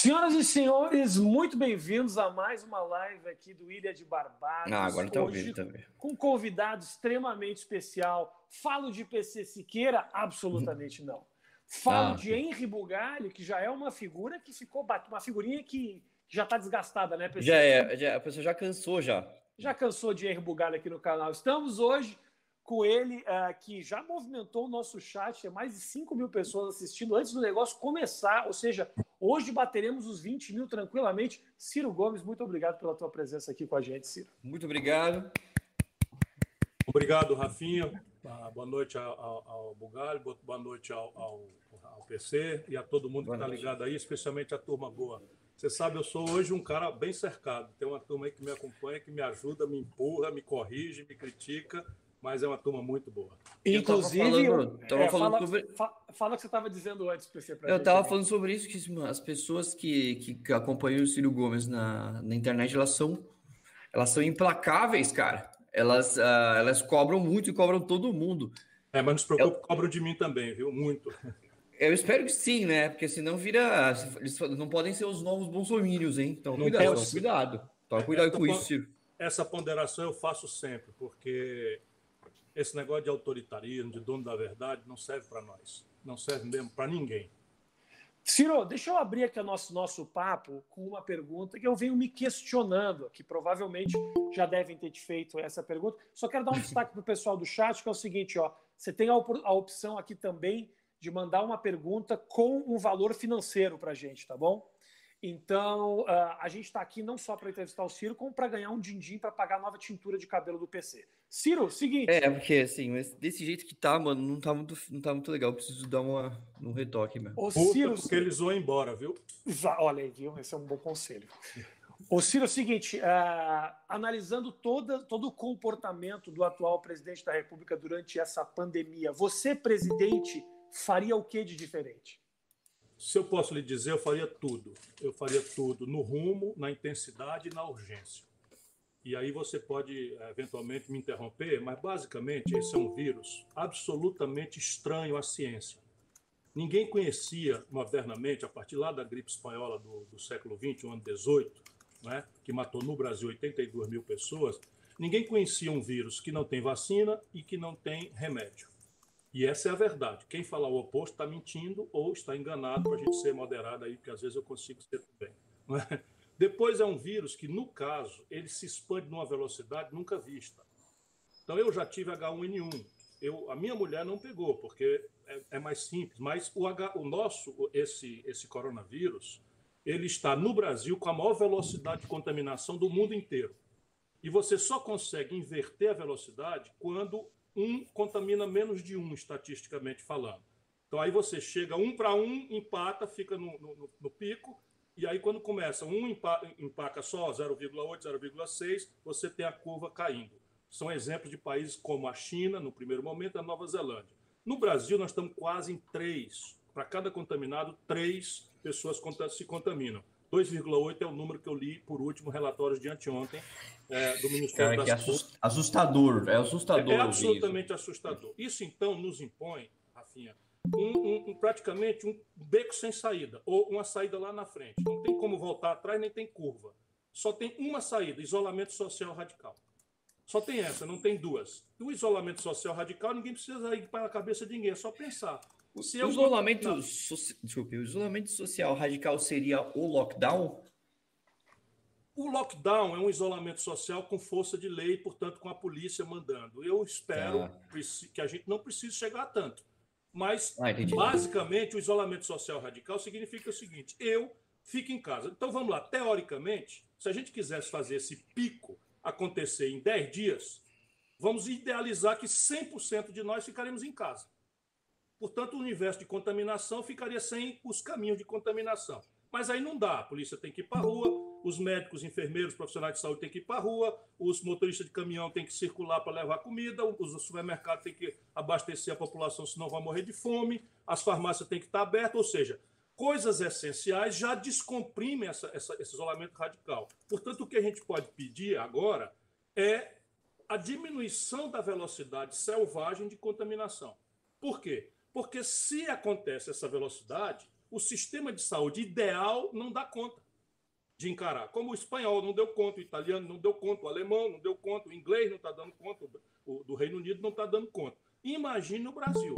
Senhoras e senhores, muito bem-vindos a mais uma live aqui do Ilha de Barbados. Ah, agora está ouvindo também. Com um convidado extremamente especial. Falo de PC Siqueira? Absolutamente não. Falo ah, de Henry Bugalho, que já é uma figura que ficou uma figurinha que já está desgastada, né, PC? Já é, já, a pessoa já cansou já. Já cansou de Henry Bugalho aqui no canal. Estamos hoje com ele, uh, que já movimentou o nosso chat, é mais de 5 mil pessoas assistindo antes do negócio começar, ou seja, hoje bateremos os 20 mil tranquilamente. Ciro Gomes, muito obrigado pela tua presença aqui com a gente, Ciro. Muito obrigado. Obrigado, Rafinha. Ah, boa noite ao, ao Bugalho, boa noite ao, ao, ao, PC e a todo mundo boa que está ligado aí, especialmente a turma boa. Você sabe, eu sou hoje um cara bem cercado. Tem uma turma aí que me acompanha, que me ajuda, me empurra, me corrige, me critica mas é uma turma muito boa. Inclusive, eu tava falando, tava é, falando fala, sobre... fala o que você estava dizendo antes, PC. eu estava falando sobre isso, que as pessoas que, que acompanham o Ciro Gomes na, na internet, elas são, elas são implacáveis, cara. Elas, uh, elas cobram muito e cobram todo mundo. É, mas não se preocupe, eu... cobram de mim também, viu? Muito. Eu espero que sim, né? Porque senão vira. Eles não podem ser os novos bolsomínios, hein? Então, não cuidado, posso... cuidado. Toma cuidado essa com isso, Ciro. Essa ponderação eu faço sempre, porque esse negócio de autoritarismo, de dono da verdade, não serve para nós. Não serve mesmo para ninguém. Ciro, deixa eu abrir aqui o nosso, nosso papo com uma pergunta que eu venho me questionando, que provavelmente já devem ter te feito essa pergunta. Só quero dar um destaque para o pessoal do chat, que é o seguinte: ó, você tem a, op a opção aqui também de mandar uma pergunta com um valor financeiro para a gente, tá bom? Então, uh, a gente está aqui não só para entrevistar o Ciro, como para ganhar um din-din para pagar a nova tintura de cabelo do PC. Ciro, seguinte. É, porque assim, mas desse jeito que tá, mano, não tá muito, não tá muito legal. preciso dar uma, um retoque mesmo. O Ciro, porque eles vão embora, viu? Olha aí, viu? Esse é um bom conselho. O Ciro, é o seguinte: uh, analisando toda, todo o comportamento do atual presidente da República durante essa pandemia, você, presidente, faria o que de diferente? Se eu posso lhe dizer, eu faria tudo. Eu faria tudo no rumo, na intensidade e na urgência. E aí você pode eventualmente me interromper, mas basicamente esse é um vírus absolutamente estranho à ciência. Ninguém conhecia modernamente, a partir lá da gripe espanhola do, do século XX, o ano 18, né, que matou no Brasil 82 mil pessoas, ninguém conhecia um vírus que não tem vacina e que não tem remédio. E essa é a verdade. Quem falar o oposto está mentindo ou está enganado para a gente ser moderado aí, porque às vezes eu consigo ser também. É? Depois é um vírus que, no caso, ele se expande numa velocidade nunca vista. Então eu já tive H1N1. Eu, a minha mulher não pegou, porque é, é mais simples. Mas o, H, o nosso, esse, esse coronavírus, ele está no Brasil com a maior velocidade de contaminação do mundo inteiro. E você só consegue inverter a velocidade quando um contamina menos de um, estatisticamente falando. Então aí você chega um para um, empata, fica no, no, no, pico, e aí quando começa um empaca só 0,8, 0,6, você tem a curva caindo. São exemplos de países como a China, no primeiro momento, a Nova Zelândia. No Brasil, nós estamos quase em três. Para cada contaminado, três pessoas se contaminam. 2,8 é o número que eu li por último relatórios de anteontem é, do Ministério Cara, da Saúde. assustador, é assustador. É, é absolutamente assustador. Isso então nos impõe, Rafinha, um, um, praticamente um beco sem saída, ou uma saída lá na frente. Não tem como voltar atrás, nem tem curva. Só tem uma saída: isolamento social radical. Só tem essa, não tem duas. O isolamento social radical, ninguém precisa ir para a cabeça de ninguém, é só pensar. O, isolamento, so... Desculpe, o isolamento social radical seria o lockdown? O lockdown é um isolamento social com força de lei, portanto, com a polícia mandando. Eu espero ah. que a gente não precise chegar a tanto. Mas, ah, basicamente, o isolamento social radical significa o seguinte: eu fico em casa. Então, vamos lá. Teoricamente, se a gente quisesse fazer esse pico acontecer em 10 dias, vamos idealizar que 100% de nós ficaremos em casa. Portanto, o universo de contaminação ficaria sem os caminhos de contaminação. Mas aí não dá. A polícia tem que ir para a rua, os médicos, enfermeiros, profissionais de saúde têm que ir para a rua, os motoristas de caminhão têm que circular para levar comida, os supermercados têm que abastecer a população, senão vai morrer de fome, as farmácias têm que estar abertas, ou seja, coisas essenciais já descomprimem essa, essa, esse isolamento radical. Portanto, o que a gente pode pedir agora é a diminuição da velocidade selvagem de contaminação. Por quê? Porque se acontece essa velocidade, o sistema de saúde ideal não dá conta de encarar. Como o espanhol não deu conta, o italiano não deu conta, o alemão não deu conta, o inglês não está dando conta, o do Reino Unido não está dando conta. Imagine no Brasil,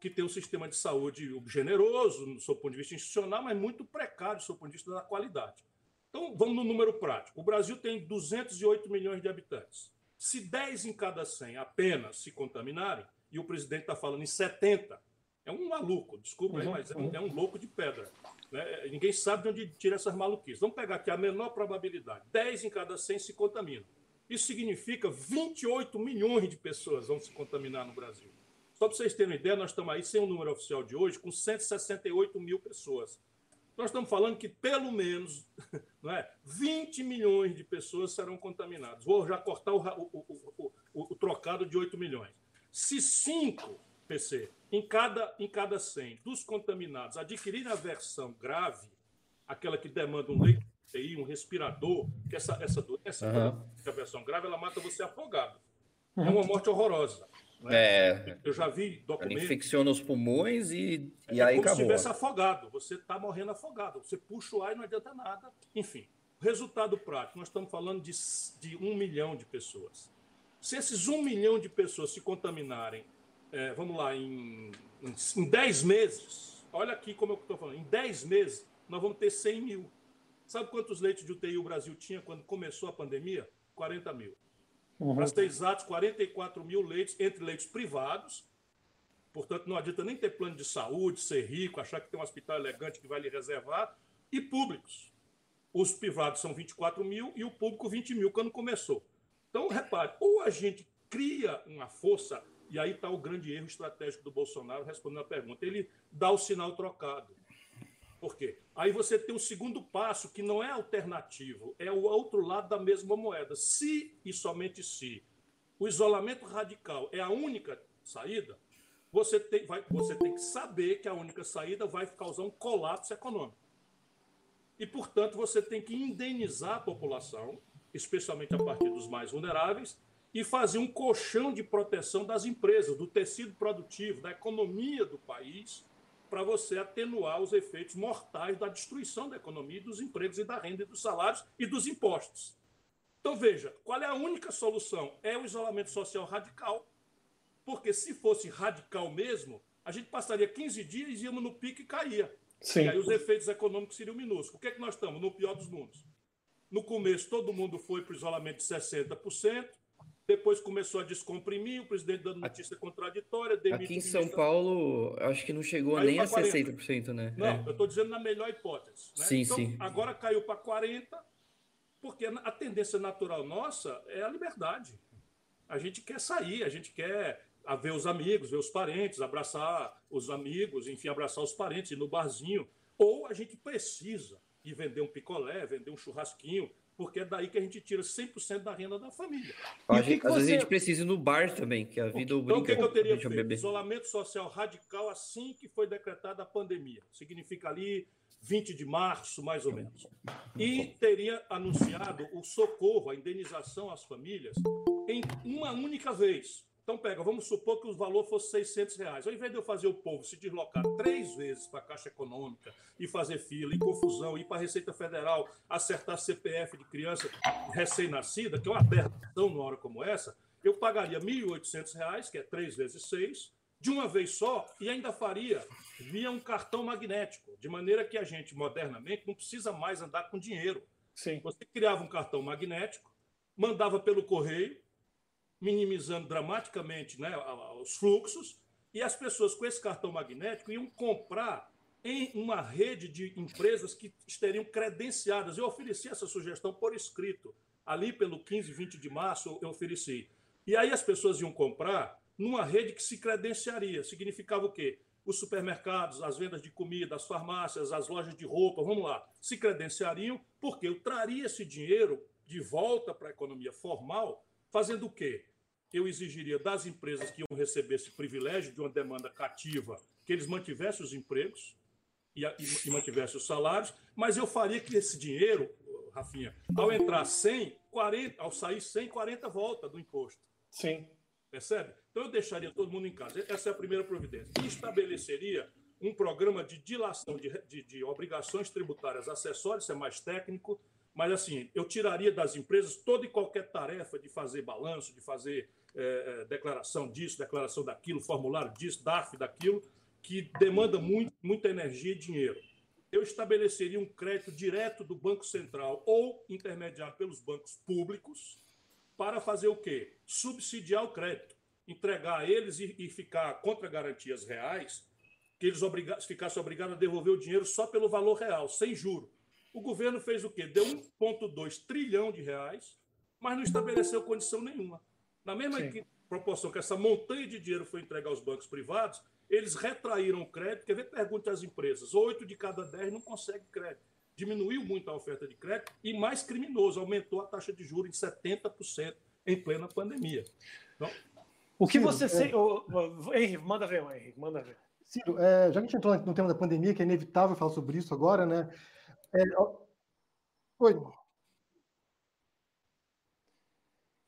que tem um sistema de saúde generoso, do seu ponto de vista institucional, mas muito precário do seu ponto de vista da qualidade. Então, vamos no número prático. O Brasil tem 208 milhões de habitantes. Se 10 em cada 100 apenas se contaminarem, e o presidente está falando em 70, é um maluco, desculpa aí, uhum, mas é um, uhum. é um louco de pedra. Né? Ninguém sabe de onde tira essas maluquices. Vamos pegar aqui a menor probabilidade: 10 em cada 100 se contaminam. Isso significa 28 milhões de pessoas vão se contaminar no Brasil. Só para vocês terem uma ideia, nós estamos aí, sem o número oficial de hoje, com 168 mil pessoas. Nós estamos falando que pelo menos não é, 20 milhões de pessoas serão contaminadas. Vou já cortar o, o, o, o trocado de 8 milhões. Se 5 PC, em cada, em cada 100 dos contaminados adquirirem a versão grave, aquela que demanda um leito de UTI, um respirador, que essa, essa doença, uhum. a versão grave, ela mata você afogado. Uhum. É uma morte horrorosa. Né? É, eu já vi documentos. Infecciona os pulmões e, e é aí como acabou. se estivesse afogado. Você está morrendo afogado. Você puxa o ar e não adianta nada. Enfim, resultado prático: nós estamos falando de, de um milhão de pessoas. Se esses um milhão de pessoas se contaminarem é, vamos lá, em, em, em 10 meses, olha aqui como eu estou falando, em 10 meses nós vamos ter 100 mil. Sabe quantos leitos de UTI o Brasil tinha quando começou a pandemia? 40 mil. Uhum. Para ser exatos, 44 mil leitos, entre leitos privados. Portanto, não adianta nem ter plano de saúde, ser rico, achar que tem um hospital elegante que vai lhe reservar. E públicos. Os privados são 24 mil e o público 20 mil quando começou. Então, repare, ou a gente cria uma força e aí está o grande erro estratégico do Bolsonaro respondendo a pergunta. Ele dá o sinal trocado. Por quê? Aí você tem o segundo passo, que não é alternativo, é o outro lado da mesma moeda. Se e somente se o isolamento radical é a única saída, você tem, vai, você tem que saber que a única saída vai causar um colapso econômico. E, portanto, você tem que indenizar a população, especialmente a partir dos mais vulneráveis, e fazer um colchão de proteção das empresas, do tecido produtivo, da economia do país, para você atenuar os efeitos mortais da destruição da economia, dos empregos e da renda e dos salários e dos impostos. Então, veja, qual é a única solução? É o isolamento social radical. Porque se fosse radical mesmo, a gente passaria 15 dias, íamos no pico e caía. Sim. E aí os efeitos econômicos seriam minúsculos. O que é que nós estamos? No pior dos mundos. No começo, todo mundo foi para o isolamento de 60%, depois começou a descomprimir, o presidente dando notícia contraditória. Aqui em São Paulo, acho que não chegou nem a 60%, né? Não, é. eu estou dizendo na melhor hipótese. Né? Sim, então, sim. Agora caiu para 40%, porque a tendência natural nossa é a liberdade. A gente quer sair, a gente quer ver os amigos, ver os parentes, abraçar os amigos, enfim, abraçar os parentes, ir no barzinho. Ou a gente precisa ir vender um picolé, vender um churrasquinho, porque é daí que a gente tira 100% da renda da família. A gente, que às você... vezes a gente precisa ir no bar também, que a vida então, então, o que, que eu teria feito? Beber. Isolamento social radical assim que foi decretada a pandemia. Significa ali 20 de março, mais ou menos. E teria anunciado o socorro, a indenização às famílias em uma única vez. Então, pega, vamos supor que o valor fosse 600 reais. Ao invés de eu fazer o povo se deslocar três vezes para a Caixa Econômica e fazer fila, e confusão, ir para a Receita Federal, acertar CPF de criança recém-nascida, que é uma aberração numa hora como essa, eu pagaria R$ 1.800, que é três vezes seis, de uma vez só, e ainda faria via um cartão magnético, de maneira que a gente, modernamente, não precisa mais andar com dinheiro. Sim. Você criava um cartão magnético, mandava pelo correio, minimizando dramaticamente né, os fluxos, e as pessoas com esse cartão magnético iam comprar em uma rede de empresas que estariam credenciadas. Eu ofereci essa sugestão por escrito. Ali pelo 15, 20 de março, eu ofereci. E aí as pessoas iam comprar numa rede que se credenciaria. Significava o quê? Os supermercados, as vendas de comida, as farmácias, as lojas de roupa, vamos lá, se credenciariam, porque eu traria esse dinheiro de volta para a economia formal Fazendo o quê? Eu exigiria das empresas que iam receber esse privilégio de uma demanda cativa que eles mantivessem os empregos e, e, e mantivessem os salários, mas eu faria que esse dinheiro, Rafinha, ao entrar 100, 40, ao sair 100, 40 volta do imposto. Sim. Percebe? Então eu deixaria todo mundo em casa. Essa é a primeira providência. E estabeleceria um programa de dilação de, de, de obrigações tributárias acessórias, isso é mais técnico, mas assim, eu tiraria das empresas toda e qualquer tarefa de fazer balanço, de fazer é, declaração disso, declaração daquilo, formulário disso, DAF daquilo, que demanda muito, muita energia e dinheiro. Eu estabeleceria um crédito direto do Banco Central ou intermediado pelos bancos públicos para fazer o quê? Subsidiar o crédito, entregar a eles e, e ficar contra garantias reais, que eles obriga ficassem obrigados a devolver o dinheiro só pelo valor real, sem juro. O governo fez o quê? Deu 1,2 trilhão de reais, mas não estabeleceu condição nenhuma. Na mesma proporção que essa montanha de dinheiro foi entregue aos bancos privados, eles retraíram o crédito. Quer ver? Pergunte às empresas: oito de cada dez não consegue crédito. Diminuiu muito a oferta de crédito e, mais criminoso, aumentou a taxa de juros em 70% em plena pandemia. Então, o que você. É... Se... Henrique, manda ver, Henrique, manda ver. Ciro, é, já que a gente entrou no tema da pandemia, que é inevitável falar sobre isso agora, né? Oi.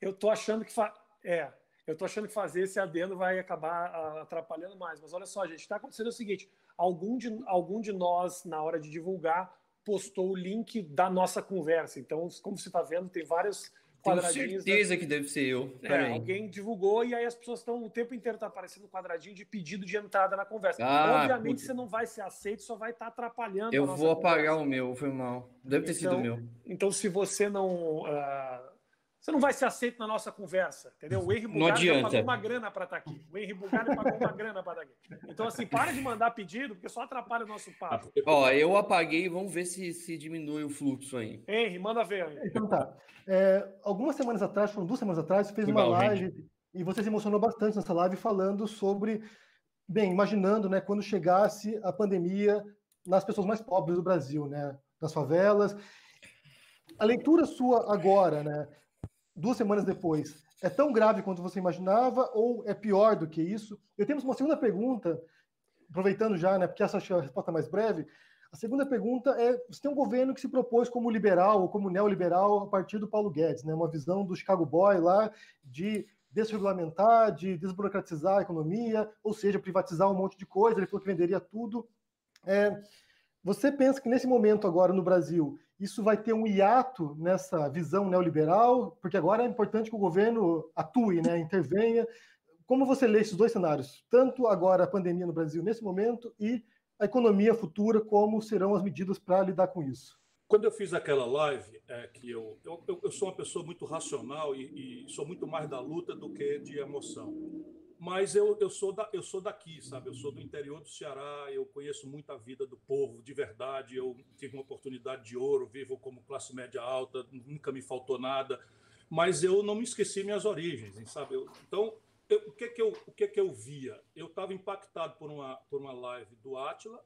Eu tô achando que. Fa... É, eu tô achando que fazer esse adendo vai acabar ah, atrapalhando mais. Mas olha só, gente, está acontecendo o seguinte: algum de, algum de nós, na hora de divulgar, postou o link da nossa conversa. Então, como você está vendo, tem vários. Tenho certeza da... que deve ser eu. É, alguém divulgou e aí as pessoas estão o tempo inteiro tá aparecendo um quadradinho de pedido de entrada na conversa. Ah, Obviamente você não vai ser aceito, só vai estar tá atrapalhando. Eu vou apagar conversa. o meu, foi mal. Deve ter então, sido o meu. Então, se você não. Uh, você não vai ser aceito na nossa conversa, entendeu? O Henry Bugatti pagou uma grana para estar tá aqui. O Henry Bugatti pagou uma grana para estar tá aqui. Então, assim, para de mandar pedido, porque só atrapalha o nosso papo. Ó, eu apaguei, vamos ver se, se diminui o fluxo aí. Henry, manda ver. Henry. Então tá. É, algumas semanas atrás, foram duas semanas atrás, você fez uma live gente. e você se emocionou bastante nessa live falando sobre, bem, imaginando, né, quando chegasse a pandemia nas pessoas mais pobres do Brasil, né, nas favelas. A leitura sua agora, né, duas semanas depois, é tão grave quanto você imaginava ou é pior do que isso? Eu temos uma segunda pergunta, aproveitando já, né, porque essa é a resposta mais breve. A segunda pergunta é: você tem um governo que se propôs como liberal ou como neoliberal a partir do Paulo Guedes, né, uma visão do Chicago Boy lá de desregulamentar, de desburocratizar a economia, ou seja, privatizar um monte de coisa. Ele falou que venderia tudo. É, você pensa que nesse momento agora no Brasil isso vai ter um hiato nessa visão neoliberal? Porque agora é importante que o governo atue, né, intervenha. Como você lê esses dois cenários? Tanto agora a pandemia no Brasil nesse momento e a economia futura, como serão as medidas para lidar com isso? Quando eu fiz aquela live, é, que eu, eu, eu sou uma pessoa muito racional e, e sou muito mais da luta do que de emoção mas eu, eu, sou da, eu sou daqui, sabe? Eu sou do interior do Ceará, eu conheço muito a vida do povo, de verdade. Eu tive uma oportunidade de ouro, vivo como classe média alta, nunca me faltou nada, mas eu não me esqueci minhas origens, sabe? Eu, então, eu, o, que, que, eu, o que, que eu via? Eu estava impactado por uma, por uma live do Atila,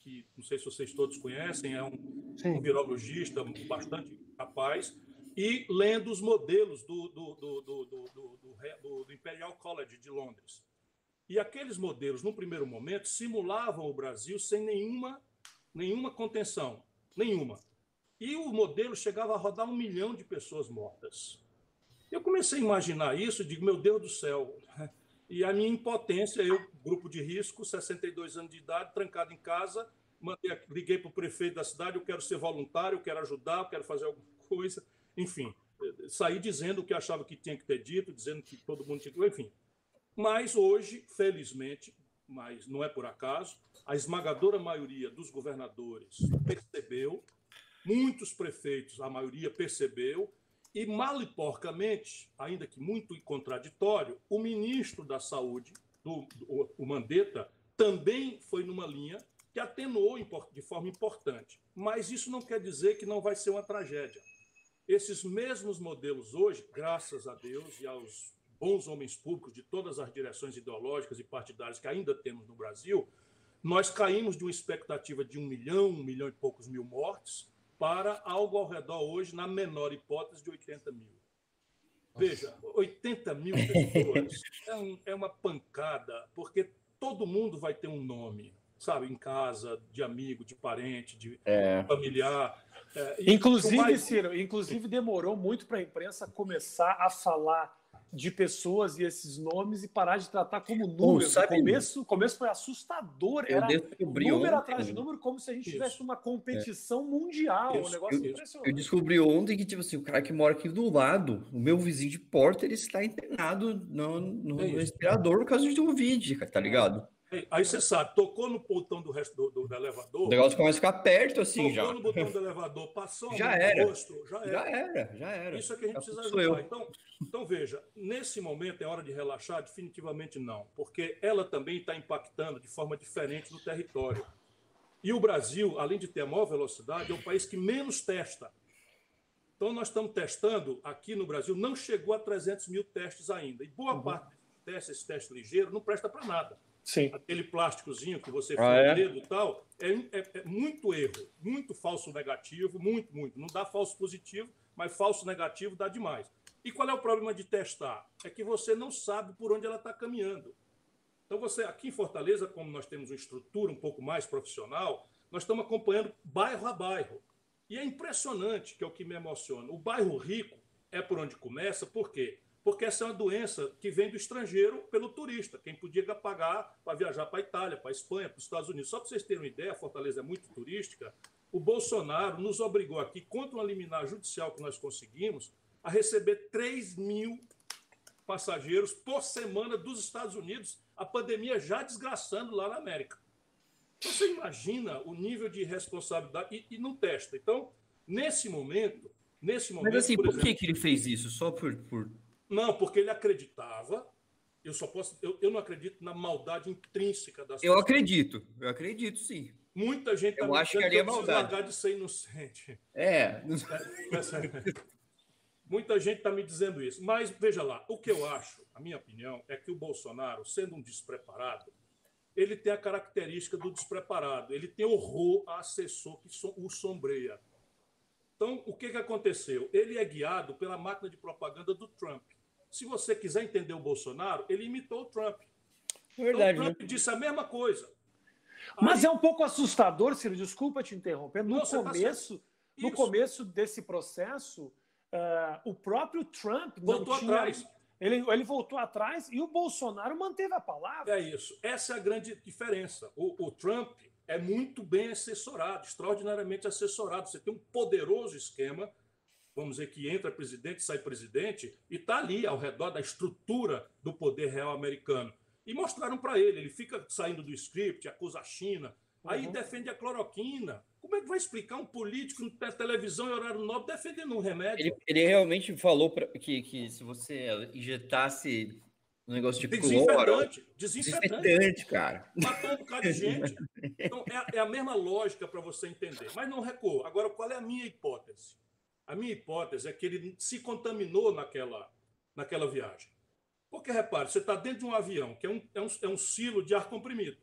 que não sei se vocês todos conhecem, é um, um virologista bastante capaz e lendo os modelos do, do, do, do, Imperial College de Londres. E aqueles modelos, no primeiro momento, simulavam o Brasil sem nenhuma, nenhuma contenção. Nenhuma. E o modelo chegava a rodar um milhão de pessoas mortas. Eu comecei a imaginar isso digo, meu Deus do céu. E a minha impotência, eu, grupo de risco, 62 anos de idade, trancado em casa, mandei, liguei para o prefeito da cidade, eu quero ser voluntário, eu quero ajudar, eu quero fazer alguma coisa. Enfim, saí dizendo o que achava que tinha que ter dito, dizendo que todo mundo tinha que. Enfim. Mas hoje, felizmente, mas não é por acaso, a esmagadora maioria dos governadores percebeu, muitos prefeitos, a maioria percebeu, e mal e porcamente, ainda que muito contraditório, o ministro da Saúde, do, do, o Mandetta, também foi numa linha que atenuou de forma importante. Mas isso não quer dizer que não vai ser uma tragédia. Esses mesmos modelos hoje, graças a Deus e aos bons homens públicos de todas as direções ideológicas e partidárias que ainda temos no Brasil, nós caímos de uma expectativa de um milhão, um milhão e poucos mil mortes, para algo ao redor hoje, na menor hipótese, de 80 mil. Veja, 80 mil pessoas é, um, é uma pancada, porque todo mundo vai ter um nome, sabe, em casa, de amigo, de parente, de é. familiar. É, inclusive, mais... Ciro, inclusive demorou muito para a imprensa começar a falar de pessoas e esses nomes e parar de tratar como números. Oh, o começo, começo foi assustador. Era número ontem, atrás de número, como se a gente isso. tivesse uma competição é. mundial. Isso. Um negócio eu, impressionante. Eu descobri ontem que, tipo assim, o cara que mora aqui do lado, o meu vizinho de porta, ele está internado no, no, é no respirador por causa de Covid, tá ligado? Aí você sabe, tocou no botão do resto do, do, do elevador. O negócio começa a ficar perto assim tocou já. Tocou no botão do elevador, passou já era. rosto, já era. Já era, já era. Isso é que a gente precisa ajudar. Então, então, veja, nesse momento é hora de relaxar? Definitivamente não, porque ela também está impactando de forma diferente no território. E o Brasil, além de ter a maior velocidade, é o país que menos testa. Então, nós estamos testando aqui no Brasil, não chegou a 300 mil testes ainda. E boa uhum. parte desses testes ligeiros não presta para nada. Sim. aquele plásticozinho que você ah, é? o dedo e tal, é, é, é, muito erro, muito falso negativo, muito, muito. Não dá falso positivo, mas falso negativo dá demais. E qual é o problema de testar? É que você não sabe por onde ela está caminhando. Então, você, aqui em Fortaleza, como nós temos uma estrutura um pouco mais profissional, nós estamos acompanhando bairro a bairro. E é impressionante, que é o que me emociona. O bairro rico é por onde começa, por quê? porque essa é uma doença que vem do estrangeiro pelo turista, quem podia pagar para viajar para a Itália, para a Espanha, para os Estados Unidos. Só para vocês terem uma ideia, a Fortaleza é muito turística. O Bolsonaro nos obrigou aqui, contra uma liminar judicial que nós conseguimos, a receber 3 mil passageiros por semana dos Estados Unidos, a pandemia já desgraçando lá na América. Então, você imagina o nível de responsabilidade e, e não testa. Então, nesse momento, nesse momento. Mas assim, por, por exemplo, que, ele fez isso? Só por, por não, porque ele acreditava. Eu só posso. Eu, eu não acredito na maldade intrínseca das Eu acredito, eu acredito sim. Muita gente tá eu acho que ali é maldade. de ser inocente. É. Muita gente está me dizendo isso. Mas veja lá, o que eu acho, a minha opinião, é que o Bolsonaro, sendo um despreparado, ele tem a característica do despreparado. Ele tem horror a assessor que o sombreia. Então, o que, que aconteceu? Ele é guiado pela máquina de propaganda do Trump. Se você quiser entender o Bolsonaro, ele imitou o Trump. É verdade. Então, o Trump né? disse a mesma coisa. Mas Aí... é um pouco assustador, Ciro, desculpa te interromper. No, Não, tá começo, tá no começo desse processo, uh, o próprio Trump voltou tinha... atrás. Ele, ele voltou atrás e o Bolsonaro manteve a palavra. É isso. Essa é a grande diferença. O, o Trump é muito bem assessorado, extraordinariamente assessorado. Você tem um poderoso esquema vamos dizer que entra presidente, sai presidente, e está ali ao redor da estrutura do poder real americano. E mostraram para ele, ele fica saindo do script, acusa a China, aí uhum. defende a cloroquina. Como é que vai explicar um político na televisão em horário nobre defendendo um remédio? Ele, ele realmente falou pra, que, que se você injetasse um negócio de desinfetante, cloro, desinfetante, desinfetante, cara. Matou um bocado de gente. Então, é, é a mesma lógica para você entender. Mas não recuo. Agora, qual é a minha hipótese? A minha hipótese é que ele se contaminou naquela, naquela viagem. Porque, repare, você está dentro de um avião, que é um, é, um, é um silo de ar comprimido.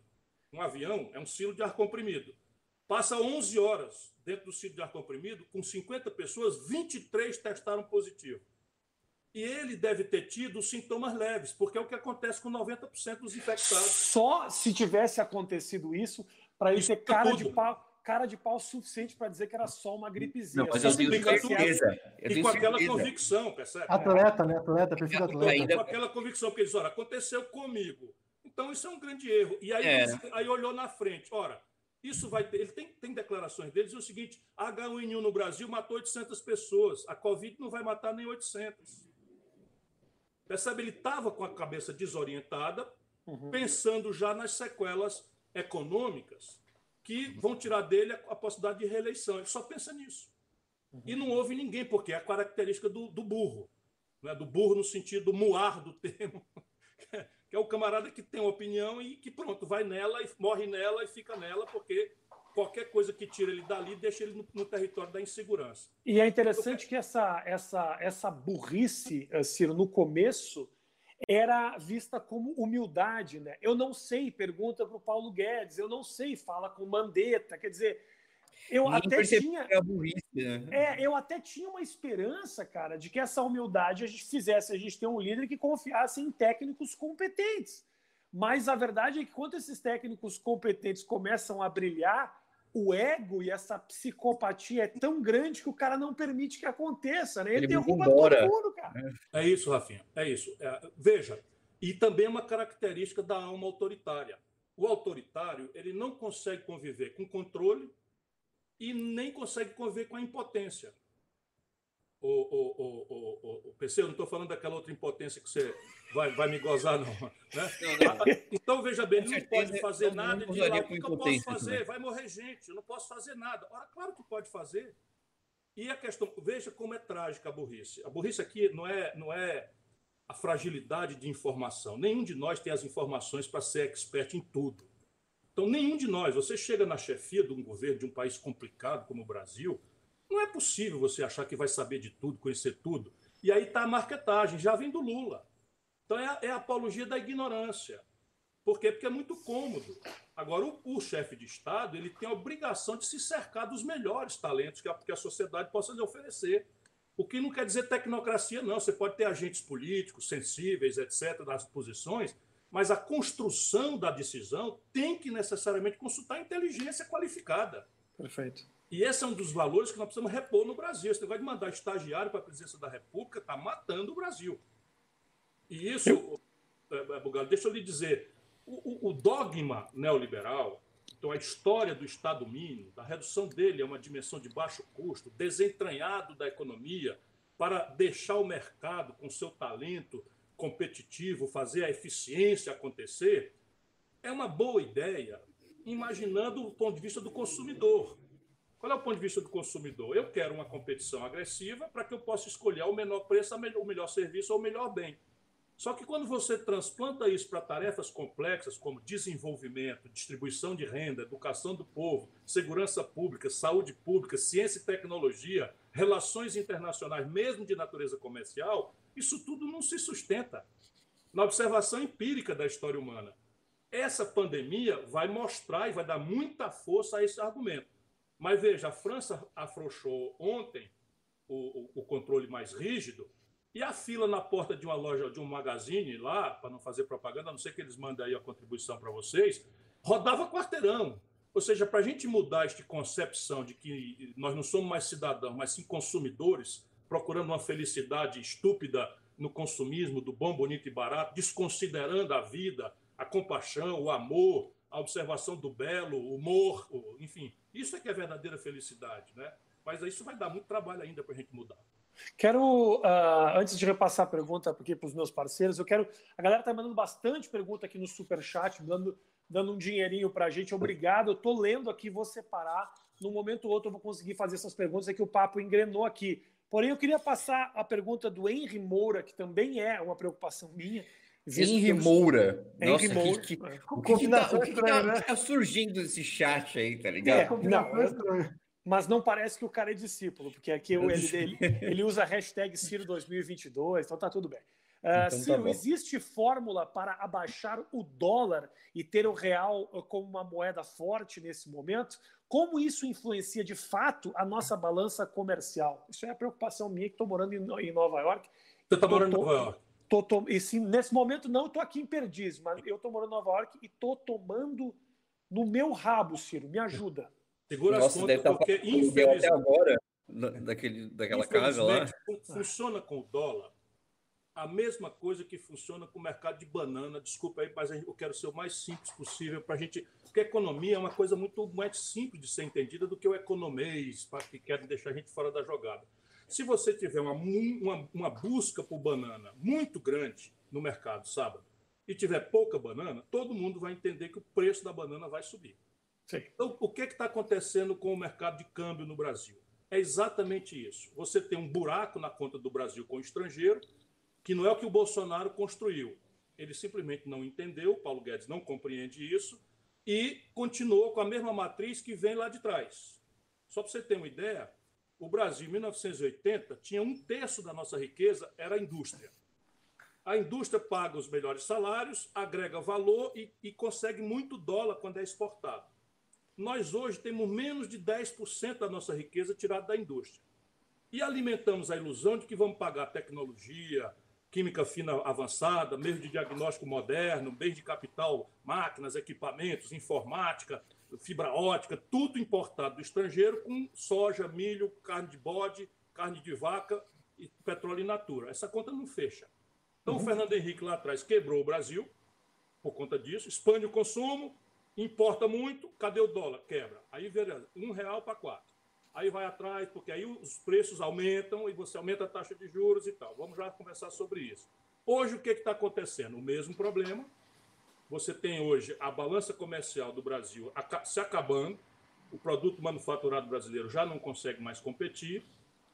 Um avião é um silo de ar comprimido. Passa 11 horas dentro do silo de ar comprimido, com 50 pessoas, 23 testaram positivo. E ele deve ter tido sintomas leves, porque é o que acontece com 90% dos infectados. Só se tivesse acontecido isso, para ele ter cara tudo. de pau cara de pau suficiente para dizer que era só uma gripezinha. Não, mas eu tenho certeza. Eu e com aquela convicção, percebe? Atleta, né? Atleta, perfil atleta. Ainda... Com aquela convicção, porque eles, olha, aconteceu comigo. Então isso é um grande erro. E aí, é. aí olhou na frente, ora, isso vai ter. Ele tem, tem declarações deles, é o seguinte: H1N1 no Brasil matou 800 pessoas, a Covid não vai matar nem 800. Percebe? Ele estava com a cabeça desorientada, uhum. pensando já nas sequelas econômicas que vão tirar dele a, possibilidade de reeleição. Ele só pensa nisso. Uhum. E não houve ninguém, porque é a característica do, do burro. Né? Do burro no sentido muar do termo, que é o camarada que tem uma opinião e que pronto, vai nela e morre nela e fica nela, porque qualquer coisa que tira ele dali deixa ele no, no território da insegurança. E é interessante que essa, essa, essa burrice, eh, Ciro, no começo era vista como humildade, né? Eu não sei, pergunta para o Paulo Guedes, eu não sei, fala com Mandetta, quer dizer, eu Nem até tinha burrice, né? é, eu até tinha uma esperança, cara, de que essa humildade a gente fizesse a gente ter um líder que confiasse em técnicos competentes. Mas a verdade é que quando esses técnicos competentes começam a brilhar, o ego e essa psicopatia é tão grande que o cara não permite que aconteça, né? Ele, Ele derruba todo mundo, cara. É isso, Rafinha, é isso. É, veja, e também é uma característica da alma autoritária. O autoritário, ele não consegue conviver com controle e nem consegue conviver com a impotência. O, o, o, o, PC, eu não estou falando daquela outra impotência que você vai, vai me gozar, não. Né? Então, veja bem, não pode fazer nada e dizer, o que eu posso fazer? Vai morrer gente, eu não posso fazer nada. Ora, claro que pode fazer. E a questão, veja como é trágica a burrice. A burrice aqui não é, não é a fragilidade de informação. Nenhum de nós tem as informações para ser expert em tudo. Então, nenhum de nós, você chega na chefia de um governo de um país complicado como o Brasil, não é possível você achar que vai saber de tudo, conhecer tudo. E aí está a marketagem, já vem do Lula. Então é a, é a apologia da ignorância. Por quê? Porque é muito cômodo. Agora, o, o chefe de Estado ele tem a obrigação de se cercar dos melhores talentos que a, que a sociedade possa lhe oferecer. O que não quer dizer tecnocracia, não. Você pode ter agentes políticos, sensíveis, etc., das posições, mas a construção da decisão tem que necessariamente consultar inteligência qualificada. Perfeito. E esse é um dos valores que nós precisamos repor no Brasil. Esse negócio de mandar estagiário para a presidência da República está matando o Brasil. E isso. É, é, Bugado, deixa eu lhe dizer, o, o, dogma neoliberal, então, a história do Estado mínimo, da redução dele a uma dimensão de baixo custo, desentranhado da economia, para deixar o mercado com seu talento competitivo, fazer a eficiência acontecer, é uma boa ideia, imaginando o ponto de vista do consumidor. Qual é o ponto de vista do consumidor? Eu quero uma competição agressiva para que eu possa escolher o menor preço, o melhor serviço ou o melhor bem. Só que quando você transplanta isso para tarefas complexas como desenvolvimento, distribuição de renda, educação do povo, segurança pública, saúde pública, ciência e tecnologia, relações internacionais, mesmo de natureza comercial, isso tudo não se sustenta. Na observação empírica da história humana, essa pandemia vai mostrar e vai dar muita força a esse argumento. Mas veja, a França afrouxou ontem o, o, o controle mais rígido e a fila na porta de uma loja, de um magazine lá, para não fazer propaganda, a não sei que eles mandem aí a contribuição para vocês, rodava quarteirão. Ou seja, para a gente mudar esta concepção de que nós não somos mais cidadãos, mas sim consumidores, procurando uma felicidade estúpida no consumismo do bom, bonito e barato, desconsiderando a vida, a compaixão, o amor, a observação do belo, o humor, enfim, isso é que é verdadeira felicidade, né? Mas isso vai dar muito trabalho ainda para a gente mudar. Quero, uh, antes de repassar a pergunta aqui para os meus parceiros, eu quero. A galera está mandando bastante pergunta aqui no Super Chat, dando, dando um dinheirinho para a gente. Obrigado. Eu estou lendo aqui, vou separar. Num momento ou outro eu vou conseguir fazer essas perguntas, é que o papo engrenou aqui. Porém, eu queria passar a pergunta do Henry Moura, que também é uma preocupação minha. Henry Moura. Henry Nossa, Moura. Que, que, o que, que, tá, o que, que tá, tá, surgindo desse chat aí, tá ligado? É, não, mas não parece que o cara é discípulo, porque aqui ele, ele, ele usa a hashtag Ciro 2022, então tá tudo bem. Uh, então, tá Ciro, tá existe fórmula para abaixar o dólar e ter o real como uma moeda forte nesse momento? Como isso influencia de fato a nossa balança comercial? Isso é a preocupação minha que estou morando em, Nova York. Você está morando em Nova York? Tô, tô, e sim, nesse momento não estou aqui em Perdiz, mas eu estou morando em Nova York e estou tomando no meu rabo, Ciro. Me ajuda. Segura Nossa, as contas, tá porque infelizmente... Até agora, daquele, daquela casa lá. Funciona com o dólar a mesma coisa que funciona com o mercado de banana. Desculpa aí, mas eu quero ser o mais simples possível para a gente. Porque a economia é uma coisa muito mais simples de ser entendida do que o economês, para que querem deixar a gente fora da jogada. Se você tiver uma, uma, uma busca por banana muito grande no mercado sábado e tiver pouca banana, todo mundo vai entender que o preço da banana vai subir. Sim. Então, o que está acontecendo com o mercado de câmbio no Brasil? É exatamente isso. Você tem um buraco na conta do Brasil com o estrangeiro, que não é o que o Bolsonaro construiu. Ele simplesmente não entendeu, Paulo Guedes não compreende isso, e continuou com a mesma matriz que vem lá de trás. Só para você ter uma ideia, o Brasil, em 1980, tinha um terço da nossa riqueza era a indústria. A indústria paga os melhores salários, agrega valor e, e consegue muito dólar quando é exportado. Nós hoje temos menos de 10% da nossa riqueza tirada da indústria. E alimentamos a ilusão de que vamos pagar tecnologia, química fina avançada, meio de diagnóstico moderno, bem de capital, máquinas, equipamentos, informática, fibra ótica, tudo importado do estrangeiro, com soja, milho, carne de bode, carne de vaca e petróleo in natura. Essa conta não fecha. Então, uhum. o Fernando Henrique lá atrás quebrou o Brasil por conta disso, expande o consumo, importa muito, cadê o dólar? Quebra. Aí, veja, um real para quatro. Aí vai atrás, porque aí os preços aumentam e você aumenta a taxa de juros e tal. Vamos já conversar sobre isso. Hoje, o que está acontecendo? O mesmo problema, você tem hoje a balança comercial do Brasil se acabando, o produto manufaturado brasileiro já não consegue mais competir,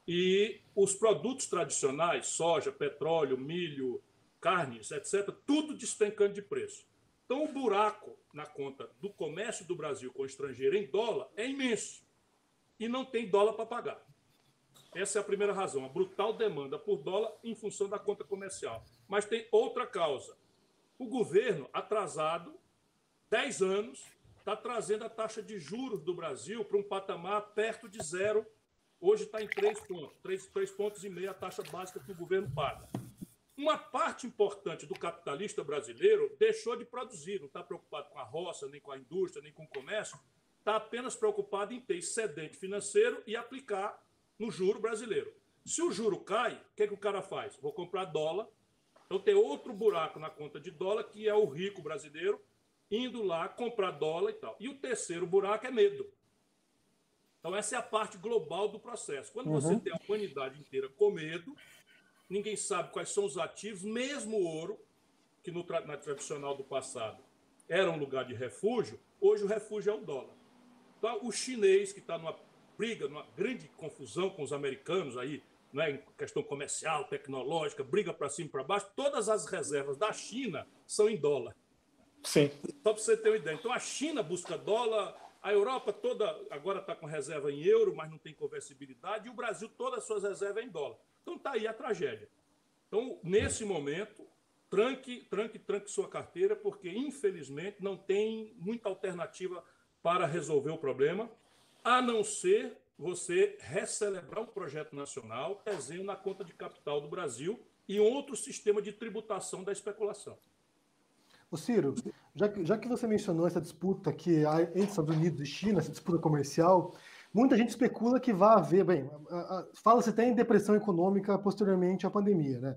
e os produtos tradicionais, soja, petróleo, milho, carnes, etc., tudo despencando de preço. Então, o buraco na conta do comércio do Brasil com o estrangeiro em dólar é imenso. E não tem dólar para pagar. Essa é a primeira razão, a brutal demanda por dólar em função da conta comercial. Mas tem outra causa o governo, atrasado, 10 anos, está trazendo a taxa de juros do Brasil para um patamar perto de zero. Hoje está em 3 pontos, 3, 3 pontos e meio a taxa básica que o governo paga. Uma parte importante do capitalista brasileiro deixou de produzir, não está preocupado com a roça, nem com a indústria, nem com o comércio, está apenas preocupado em ter excedente financeiro e aplicar no juro brasileiro. Se o juro cai, o que, é que o cara faz? Vou comprar dólar então tem outro buraco na conta de dólar, que é o rico brasileiro indo lá comprar dólar e tal. E o terceiro buraco é medo. Então essa é a parte global do processo. Quando uhum. você tem a humanidade inteira com medo, ninguém sabe quais são os ativos, mesmo o ouro, que no na tradicional do passado era um lugar de refúgio, hoje o refúgio é o dólar. Então o chinês que está numa briga, numa grande confusão com os americanos aí, né, em questão comercial, tecnológica, briga para cima e para baixo, todas as reservas da China são em dólar. Sim. Só para você ter uma ideia. Então a China busca dólar, a Europa toda agora está com reserva em euro, mas não tem conversibilidade, e o Brasil todas as suas reservas é em dólar. Então está aí a tragédia. Então, nesse momento, tranque, tranque, tranque sua carteira, porque infelizmente não tem muita alternativa para resolver o problema, a não ser você recelebrar um projeto nacional, desenho na conta de capital do Brasil e outro sistema de tributação da especulação. O Ciro, já que, já que você mencionou essa disputa que há entre Estados Unidos e China, essa disputa comercial, muita gente especula que vai haver, bem, fala-se até em depressão econômica posteriormente à pandemia, né?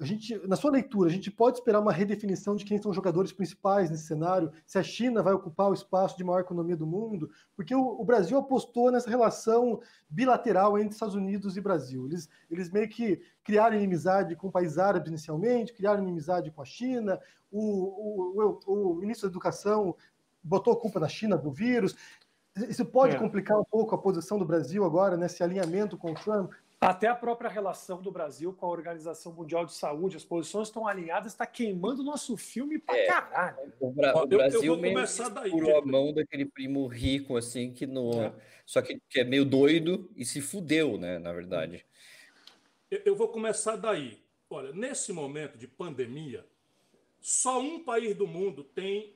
A gente, na sua leitura, a gente pode esperar uma redefinição de quem são os jogadores principais nesse cenário? Se a China vai ocupar o espaço de maior economia do mundo? Porque o, o Brasil apostou nessa relação bilateral entre Estados Unidos e Brasil. Eles, eles meio que criaram inimizade com o país árabe inicialmente, criaram inimizade com a China. O, o, o, o ministro da Educação botou a culpa na China do vírus. Isso pode é. complicar um pouco a posição do Brasil agora, nesse alinhamento com o Trump? Até a própria relação do Brasil com a Organização Mundial de Saúde, as posições estão alinhadas, está queimando nosso filme pra é, caralho. O, Bra o Brasil eu, eu mesmo segurou a mão daquele primo rico, assim, que no, é. só que, que, é meio doido e se fudeu, né, na verdade. Eu, eu vou começar daí. Olha, nesse momento de pandemia, só um país do mundo tem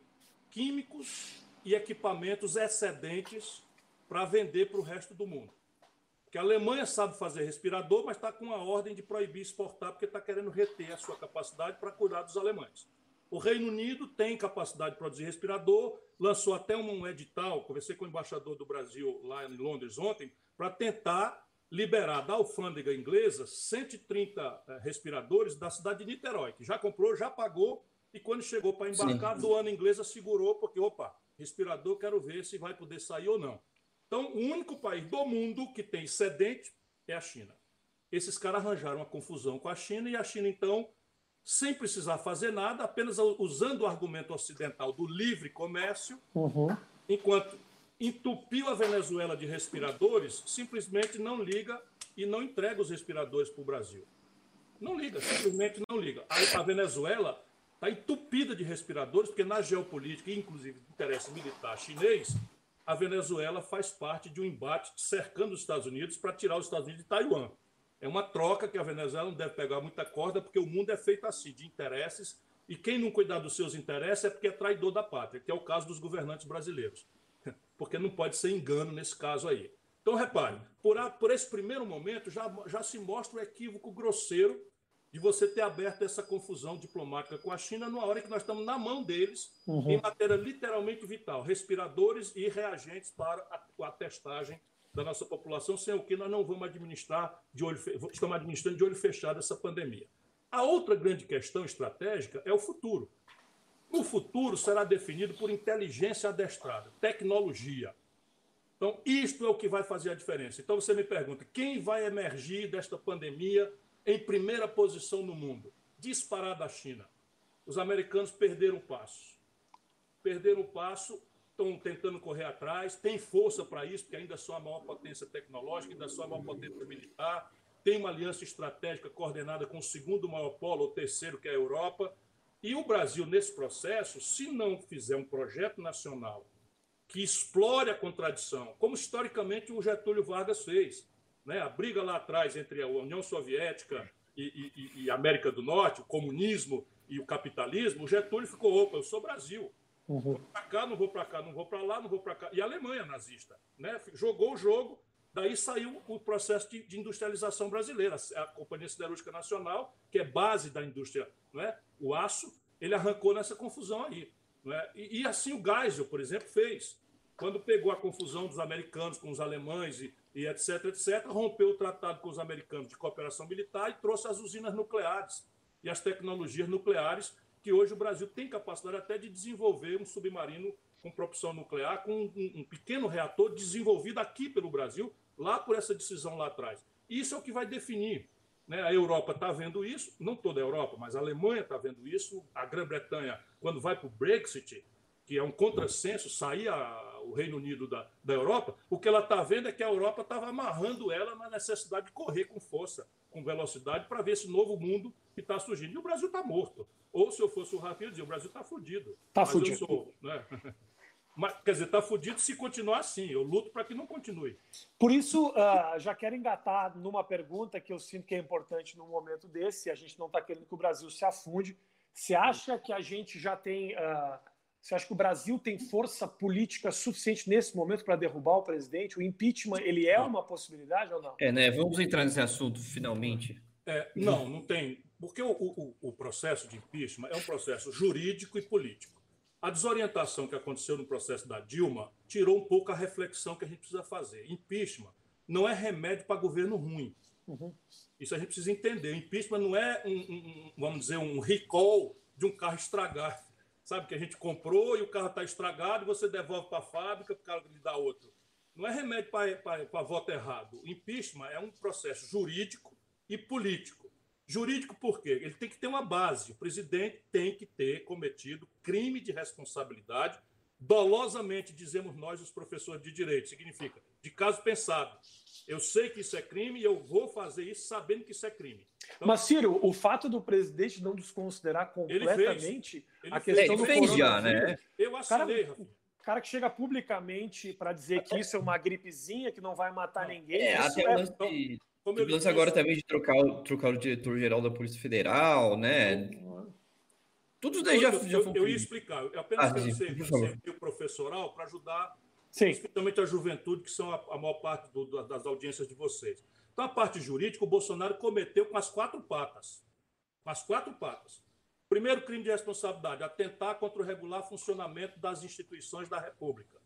químicos e equipamentos excedentes para vender para o resto do mundo que a Alemanha sabe fazer respirador, mas está com a ordem de proibir exportar porque está querendo reter a sua capacidade para cuidar dos alemães. O Reino Unido tem capacidade de produzir respirador, lançou até um edital, conversei com o embaixador do Brasil lá em Londres ontem, para tentar liberar da alfândega inglesa 130 eh, respiradores da cidade de Niterói, que já comprou, já pagou, e quando chegou para embarcar, a aduana inglesa segurou, porque, opa, respirador, quero ver se vai poder sair ou não. Então, o único país do mundo que tem excedente é a China. Esses caras arranjaram uma confusão com a China e a China, então, sem precisar fazer nada, apenas usando o argumento ocidental do livre comércio, uhum. enquanto entupiu a Venezuela de respiradores, simplesmente não liga e não entrega os respiradores para o Brasil. Não liga, simplesmente não liga. A, a Venezuela está entupida de respiradores, porque na geopolítica, inclusive interesse militar chinês, a Venezuela faz parte de um embate cercando os Estados Unidos para tirar os Estados Unidos de Taiwan. É uma troca que a Venezuela não deve pegar muita corda, porque o mundo é feito assim, de interesses, e quem não cuidar dos seus interesses é porque é traidor da pátria, que é o caso dos governantes brasileiros. Porque não pode ser engano nesse caso aí. Então, repare, por, a, por esse primeiro momento já, já se mostra o equívoco grosseiro de você ter aberto essa confusão diplomática com a China numa hora que nós estamos na mão deles uhum. em matéria literalmente vital, respiradores e reagentes para a, a testagem da nossa população, sem o que nós não vamos administrar de olho, estamos administrando de olho fechado essa pandemia. A outra grande questão estratégica é o futuro. O futuro será definido por inteligência adestrada, tecnologia. Então, isto é o que vai fazer a diferença. Então, você me pergunta: quem vai emergir desta pandemia em primeira posição no mundo? Disparada a China. Os americanos perderam o passo. Perderam o passo estão tentando correr atrás, tem força para isso, porque ainda são a maior potência tecnológica, ainda são a maior potência militar, tem uma aliança estratégica coordenada com o segundo maior polo, ou terceiro, que é a Europa. E o Brasil, nesse processo, se não fizer um projeto nacional que explore a contradição, como historicamente o Getúlio Vargas fez, né? a briga lá atrás entre a União Soviética e, e, e América do Norte, o comunismo e o capitalismo, o Getúlio ficou, opa, eu sou Brasil, Uhum. Vou para cá, não vou para cá, não vou para lá, não vou para cá. E a Alemanha nazista, né? Jogou o jogo, daí saiu o processo de, de, industrialização brasileira. A Companhia Siderúrgica Nacional, que é base da indústria, não é? O aço, ele arrancou nessa confusão aí, não é? E, e assim o Geisel, por exemplo, fez. Quando pegou a confusão dos americanos com os alemães e, e etc, etc, rompeu o tratado com os americanos de cooperação militar e trouxe as usinas nucleares e as tecnologias nucleares que hoje o Brasil tem capacidade até de desenvolver um submarino com propulsão nuclear, com um, um pequeno reator desenvolvido aqui pelo Brasil, lá por essa decisão lá atrás. Isso é o que vai definir. Né? A Europa está vendo isso, não toda a Europa, mas a Alemanha está vendo isso, a Grã-Bretanha, quando vai para o Brexit, que é um contrassenso, sair a, o Reino Unido da, da Europa, o que ela está vendo é que a Europa estava amarrando ela na necessidade de correr com força, com velocidade, para ver esse novo mundo que está surgindo. E o Brasil está morto. Ou se eu fosse o Rafinha, eu dizia, o Brasil está fudido. Está fudido. Sou, né? Mas, quer dizer, está fudido se continuar assim. Eu luto para que não continue. Por isso, uh, já quero engatar numa pergunta que eu sinto que é importante no momento desse. A gente não está querendo que o Brasil se afunde. Você acha que a gente já tem. Uh, você acha que o Brasil tem força política suficiente nesse momento para derrubar o presidente? O impeachment ele é uma possibilidade ou não? É, né? Vamos entrar nesse assunto finalmente. É, não, não tem. Porque o, o, o processo de impeachment é um processo jurídico e político. A desorientação que aconteceu no processo da Dilma tirou um pouco a reflexão que a gente precisa fazer. Impeachment não é remédio para governo ruim. Uhum. Isso a gente precisa entender. Impeachment não é um, um, vamos dizer, um recall de um carro estragado. Sabe que a gente comprou e o carro está estragado você devolve para a fábrica para o cara lhe dar outro. Não é remédio para voto errado. Impeachment é um processo jurídico e político. Jurídico por quê? Ele tem que ter uma base. O presidente tem que ter cometido crime de responsabilidade. Dolosamente, dizemos nós, os professores de direito. Significa, de caso pensado. Eu sei que isso é crime e eu vou fazer isso sabendo que isso é crime. Então, Mas, Ciro, o fato do presidente não desconsiderar completamente ele ele a questão ele fez do já, né? Eu assinei, cara, o cara que chega publicamente para dizer que isso é uma gripezinha, que não vai matar ninguém. É, até é... Lance, como eu lance agora também de trocar, trocar o diretor-geral da Polícia Federal, né? Tudo daí já, eu, já foi. Eu, eu ia explicar. Eu apenas ah, quero ser, ser professoral para ajudar, sim. especialmente a juventude, que são a, a maior parte do, das audiências de vocês. Então, a parte jurídica, o Bolsonaro cometeu com as quatro patas. Com as quatro patas. Primeiro crime de responsabilidade, atentar contra o regular funcionamento das instituições da República.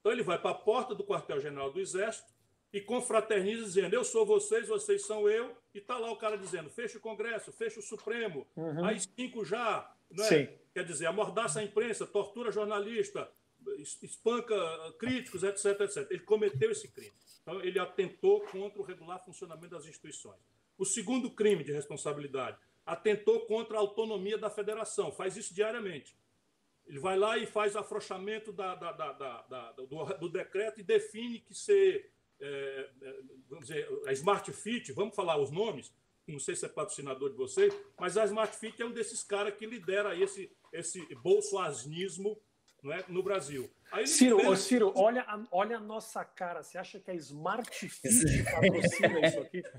Então, ele vai para a porta do quartel-general do Exército, e confraterniza dizendo: eu sou vocês, vocês são eu, e está lá o cara dizendo: fecha o Congresso, fecha o Supremo, uhum. aí cinco já, né? Sim. quer dizer, amordaça a imprensa, tortura jornalista, espanca críticos, etc, etc. Ele cometeu esse crime. Então, ele atentou contra o regular funcionamento das instituições. O segundo crime de responsabilidade, atentou contra a autonomia da federação, faz isso diariamente. Ele vai lá e faz afrouxamento da, da, da, do, do decreto e define que ser é, vamos dizer, a Smart Fit, vamos falar os nomes, não sei se é patrocinador de vocês, mas a Smart Fit é um desses caras que lidera esse, esse bolsoasnismo não é, no Brasil. Aí Ciro. Ciro olha, a, olha a nossa cara. Você acha que a Smart Fit patrocina isso aqui?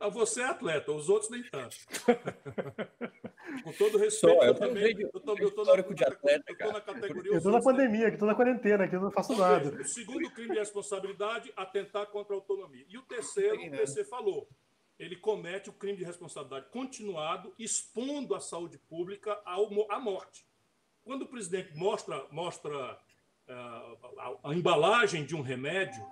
Ah, você é atleta, os outros nem tanto. Com todo respeito, eu, também. eu tô, eu tô na, de atleta, eu tô na categoria. Eu tô na pandemia, aqui tô na quarentena, aqui eu não faço nada. O segundo crime de responsabilidade, atentar contra a autonomia. E o terceiro, o PC falou. ele comete o crime de responsabilidade continuado, expondo a saúde pública à morte. Quando o presidente mostra, mostra uh, a, a, embalagem de um remédio,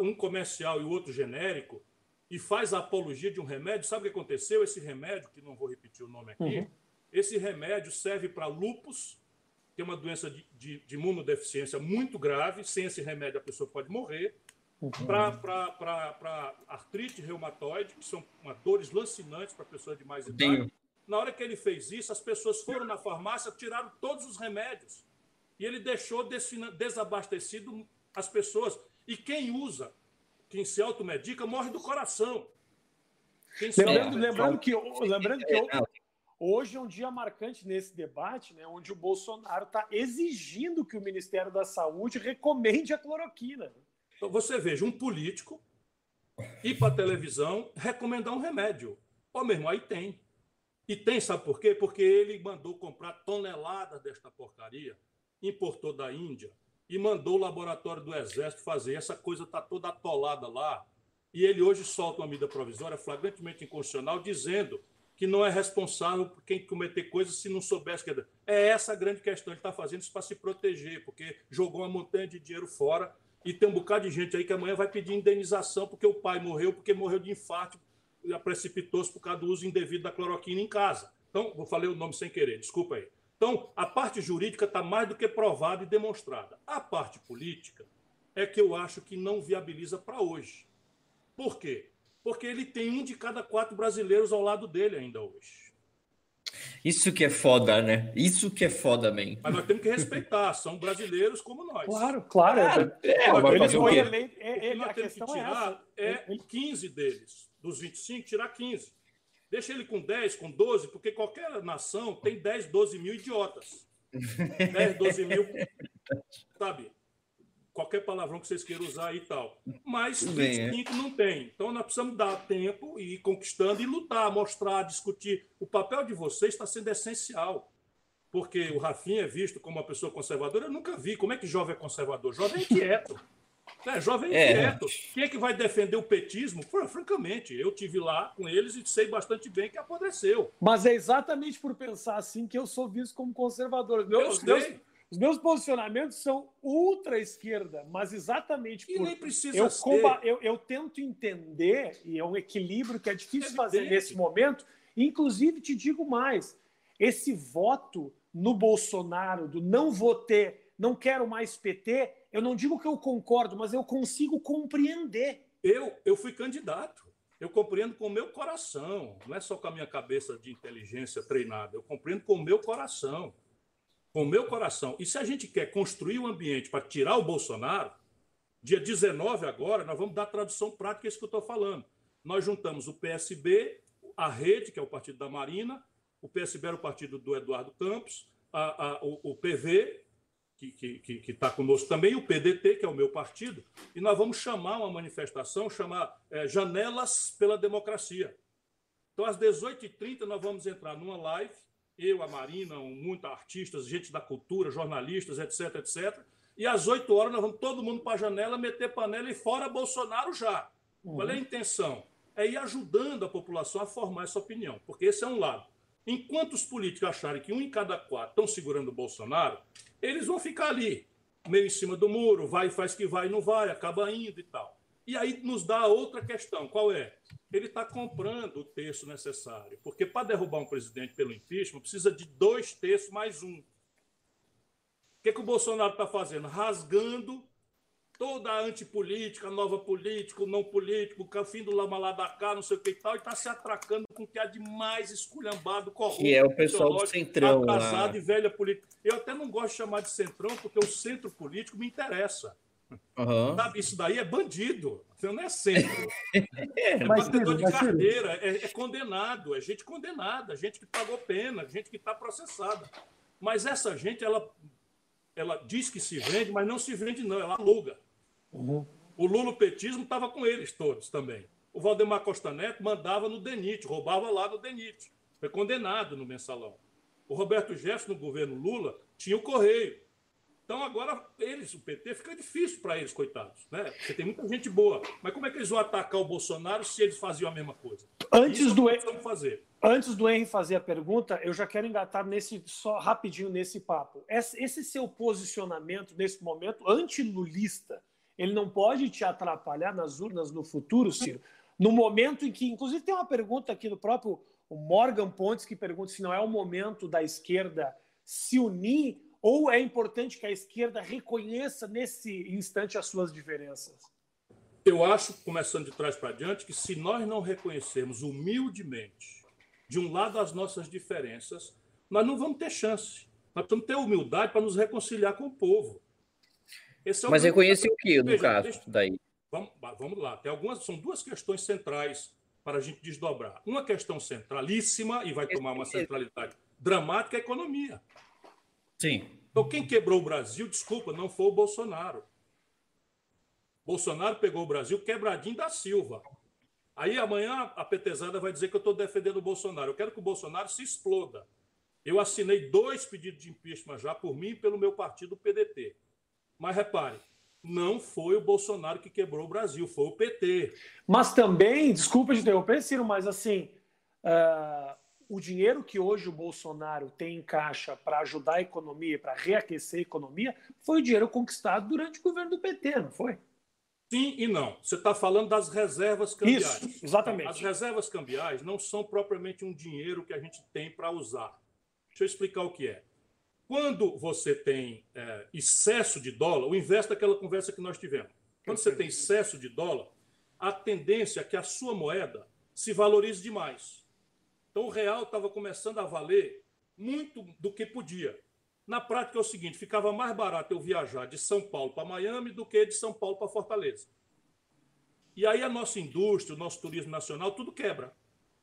um comercial e o outro genérico, e faz a apologia de um remédio, sabe o que aconteceu? Esse remédio, que não vou repetir o nome aqui, uhum. esse remédio serve para lupus, que é uma doença de, de, de imunodeficiência muito grave. Sem esse remédio, a pessoa pode morrer uhum. para artrite reumatoide, que são uma, dores lancinantes para pessoas de mais idade. Tenho. Na hora que ele fez isso, as pessoas foram na farmácia, tiraram todos os remédios. E ele deixou desabastecido as pessoas. E quem usa, quem se automedica, morre do coração. Lembrando, lembrando, que, lembrando que hoje é um dia marcante nesse debate, né, onde o Bolsonaro está exigindo que o Ministério da Saúde recomende a cloroquina. Então, você veja um político ir para a televisão recomendar um remédio. Ó, meu irmão, aí tem. E tem, sabe por quê? Porque ele mandou comprar toneladas desta porcaria, importou da Índia e mandou o laboratório do Exército fazer. Essa coisa está toda atolada lá. E ele hoje solta uma medida provisória flagrantemente inconstitucional dizendo que não é responsável por quem cometer coisas se não soubesse que é. Essa a grande questão. Ele está fazendo isso para se proteger, porque jogou uma montanha de dinheiro fora e tem um bocado de gente aí que amanhã vai pedir indenização porque o pai morreu, porque morreu de infarto, precipitou-se por causa do uso indevido da cloroquina em casa. Então, vou falei o nome sem querer, desculpa aí. Então, a parte jurídica está mais do que provada e demonstrada. A parte política é que eu acho que não viabiliza para hoje. Por quê? Porque ele tem um de cada quatro brasileiros ao lado dele ainda hoje. Isso que é foda, né? Isso que é foda, man. Mas nós temos que respeitar, são brasileiros como nós. Claro, claro. É, é, vai fazer o quê? Eleito, é, ele, nós temos que é tirar é, é 15 deles. Dos 25, tirar 15. Deixa ele com 10, com 12, porque qualquer nação tem 10, 12 mil idiotas. 10, 12 mil, sabe? Qualquer palavrão que vocês queiram usar e tal. Mas Bem, 25 é. não tem. Então nós precisamos dar tempo e ir conquistando e lutar, mostrar, discutir. O papel de vocês está sendo essencial. Porque o Rafinha é visto como uma pessoa conservadora. Eu nunca vi. Como é que jovem é conservador? Jovem é inquieto. É, jovem é inquieto. Quem é que vai defender o petismo? Francamente, eu tive lá com eles e sei bastante bem que apodreceu. Mas é exatamente por pensar assim que eu sou visto como conservador. Meu, eu sei. Os meus posicionamentos são ultra esquerda, mas exatamente e por nem precisa eu, ser. Eu, eu, tento entender, e é um equilíbrio que é difícil é fazer nesse momento. Inclusive, te digo mais: esse voto no Bolsonaro, do não vou ter, não quero mais PT, eu não digo que eu concordo, mas eu consigo compreender. Eu, eu fui candidato. Eu compreendo com o meu coração, não é só com a minha cabeça de inteligência treinada, eu compreendo com o meu coração com o meu coração. E se a gente quer construir um ambiente para tirar o Bolsonaro, dia 19 agora, nós vamos dar tradução prática, é isso que eu estou falando. Nós juntamos o PSB, a Rede, que é o partido da Marina, o PSB era o partido do Eduardo Campos, a, a, o, o, PV, que está conosco também, e o PDT, que é o meu partido, e nós vamos chamar uma manifestação, chamar é, Janelas pela Democracia. Então, às 18h30, nós vamos entrar numa live eu, a Marina, muitos artistas, gente da cultura, jornalistas, etc, etc. E às 8 horas nós vamos todo mundo para a janela, meter panela e fora Bolsonaro já. Uhum. Qual é a intenção? É ir ajudando a população a formar essa opinião, porque esse é um lado. Enquanto os políticos acharem que um em cada quatro estão segurando o Bolsonaro, eles vão ficar ali, meio em cima do muro, vai e faz que vai e não vai, acaba indo e tal. E aí nos dá outra questão, qual é? Ele está comprando o terço necessário, porque para derrubar um presidente pelo impeachment precisa de dois terços mais um. O que, que o Bolsonaro está fazendo? Rasgando toda a antipolítica, nova política, não político, o fim do lama lá da cá, não sei o que e tal, e está se atracando com o que há de mais esculhambado, corrupto. Que é o pessoal do centrão. Atrasado lá. e velha política. Eu até não gosto de chamar de centrão, porque o centro político me interessa. Uhum. Sabe, isso daí é bandido, não é centro. é, é batedor de carteira, é, é, condenado, é gente condenada, gente que pagou pena, gente que está processada. Mas essa gente, ela, ela diz que se vende, mas não se vende, não, ela aluga. Uhum. O lulopetismo estava com eles todos também. O Valdemar Costa Neto mandava no DENIT, roubava lá no DENIT. Foi condenado no mensalão. O Roberto Jefferson, no governo Lula, tinha o Correio. Então agora eles, o PT, fica difícil para eles, coitados, né? Porque tem muita gente boa. Mas como é que eles vão atacar o Bolsonaro se eles faziam a mesma coisa? Antes Isso do fazer. Antes do Henry fazer a pergunta, eu já quero engatar nesse só rapidinho nesse papo. Esse seu posicionamento nesse momento antilulista, ele não pode te atrapalhar nas urnas no futuro, Ciro? No momento em que, inclusive, tem uma pergunta aqui do próprio Morgan Pontes que pergunta se não é o momento da esquerda se unir ou é importante que a esquerda reconheça nesse instante as suas diferenças? Eu acho, começando de trás para diante, que se nós não reconhecermos humildemente, de um lado, as nossas diferenças, nós não vamos ter chance. Nós precisamos ter humildade para nos reconciliar com o povo. É o Mas reconhecer o que, no Veja, caso, deixa... daí? Vamos, vamos lá. Tem algumas, são duas questões centrais para a gente desdobrar. Uma questão centralíssima, e vai tomar uma centralidade dramática, é a economia. Sim. Então, quem quebrou o Brasil, desculpa, não foi o Bolsonaro. Bolsonaro pegou o Brasil quebradinho da Silva. Aí amanhã a petezada vai dizer que eu estou defendendo o Bolsonaro. Eu quero que o Bolsonaro se exploda. Eu assinei dois pedidos de impeachment já por mim e pelo meu partido, o PDT. Mas repare, não foi o Bolsonaro que quebrou o Brasil, foi o PT. Mas também, desculpa de interromper, Ciro, mas assim, uh, o dinheiro que hoje o Bolsonaro tem em caixa para ajudar a economia, para reaquecer a economia, foi o dinheiro conquistado durante o governo do PT, não foi? Sim e não. Você está falando das reservas cambiais. Isso, exatamente. As reservas cambiais não são propriamente um dinheiro que a gente tem para usar. Deixa eu explicar o que é. Quando você tem é, excesso de dólar, o inverso daquela conversa que nós tivemos. Quando você tem excesso de dólar, a tendência é que a sua moeda se valorize demais. Então o real estava começando a valer muito do que podia. Na prática é o seguinte: ficava mais barato eu viajar de São Paulo para Miami do que de São Paulo para Fortaleza. E aí a nossa indústria, o nosso turismo nacional, tudo quebra,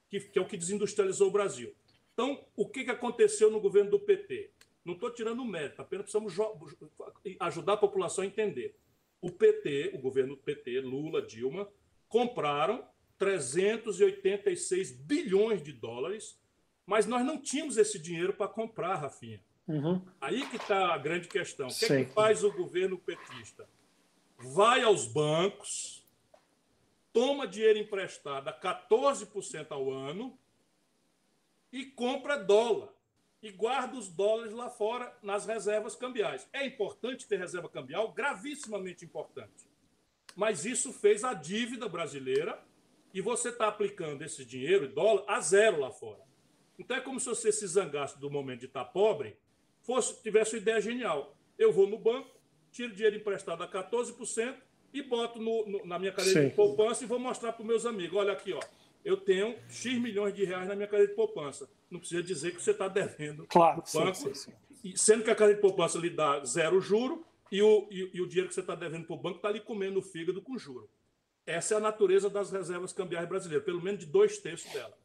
que, que é o que desindustrializou o Brasil. Então, o que, que aconteceu no governo do PT? Não estou tirando mérito, apenas precisamos ajudar a população a entender. O PT, o governo PT, Lula, Dilma, compraram 386 bilhões de dólares, mas nós não tínhamos esse dinheiro para comprar, Rafinha. Uhum. Aí que está a grande questão. O que, é que faz o governo petista? Vai aos bancos, toma dinheiro emprestado a 14% ao ano e compra dólar. E guarda os dólares lá fora nas reservas cambiais. É importante ter reserva cambial? Gravissimamente importante. Mas isso fez a dívida brasileira e você está aplicando esse dinheiro, dólar, a zero lá fora. Então é como se você se zangasse do momento de estar tá pobre, fosse tivesse uma ideia genial. Eu vou no banco, tiro dinheiro emprestado a 14% e boto no, no, na minha cadeira sim. de poupança e vou mostrar para os meus amigos. Olha aqui, ó, eu tenho X milhões de reais na minha cadeira de poupança. Não precisa dizer que você está devendo claro, no banco, sim, sim, sim. sendo que a cadeira de poupança lhe dá zero juro e o, e, e o dinheiro que você está devendo para o banco está ali comendo o fígado com juro. Essa é a natureza das reservas cambiais brasileiras, pelo menos de dois terços dela.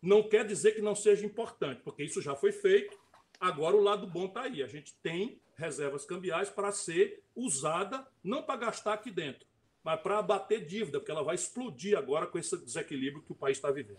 Não quer dizer que não seja importante, porque isso já foi feito. Agora o lado bom está aí. A gente tem reservas cambiais para ser usada, não para gastar aqui dentro, mas para abater dívida, porque ela vai explodir agora com esse desequilíbrio que o país está vivendo.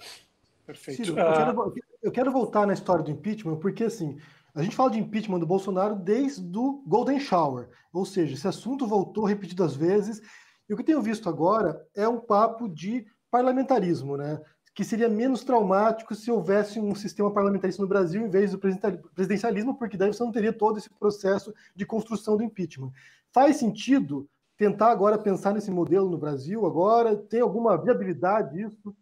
Perfeito. Ciro, eu, quero, eu quero voltar na história do impeachment, porque assim, a gente fala de impeachment do Bolsonaro desde o Golden Shower, ou seja, esse assunto voltou repetidas vezes e o que tenho visto agora é um papo de parlamentarismo, né? que seria menos traumático se houvesse um sistema parlamentarista no Brasil em vez do presidencialismo, porque daí você não teria todo esse processo de construção do impeachment. Faz sentido tentar agora pensar nesse modelo no Brasil agora? Tem alguma viabilidade isso?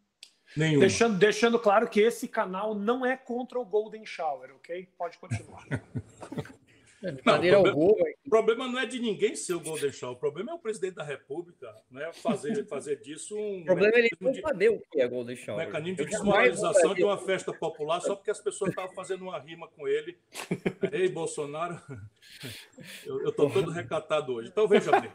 Nenhuma. Deixando, deixando claro que esse canal não é contra o Golden Shower, ok? Pode continuar. É, não, o, problema, o, problema, não é de ninguém ser o Golden Shower, o problema é o presidente da República né, fazer, fazer disso um. O problema é ele não saber o que é Golden Shower. Um mecanismo de desmoralização de uma festa popular só porque as pessoas estavam fazendo uma rima com ele. Ei, Bolsonaro, eu estou todo recatado hoje. Então veja bem.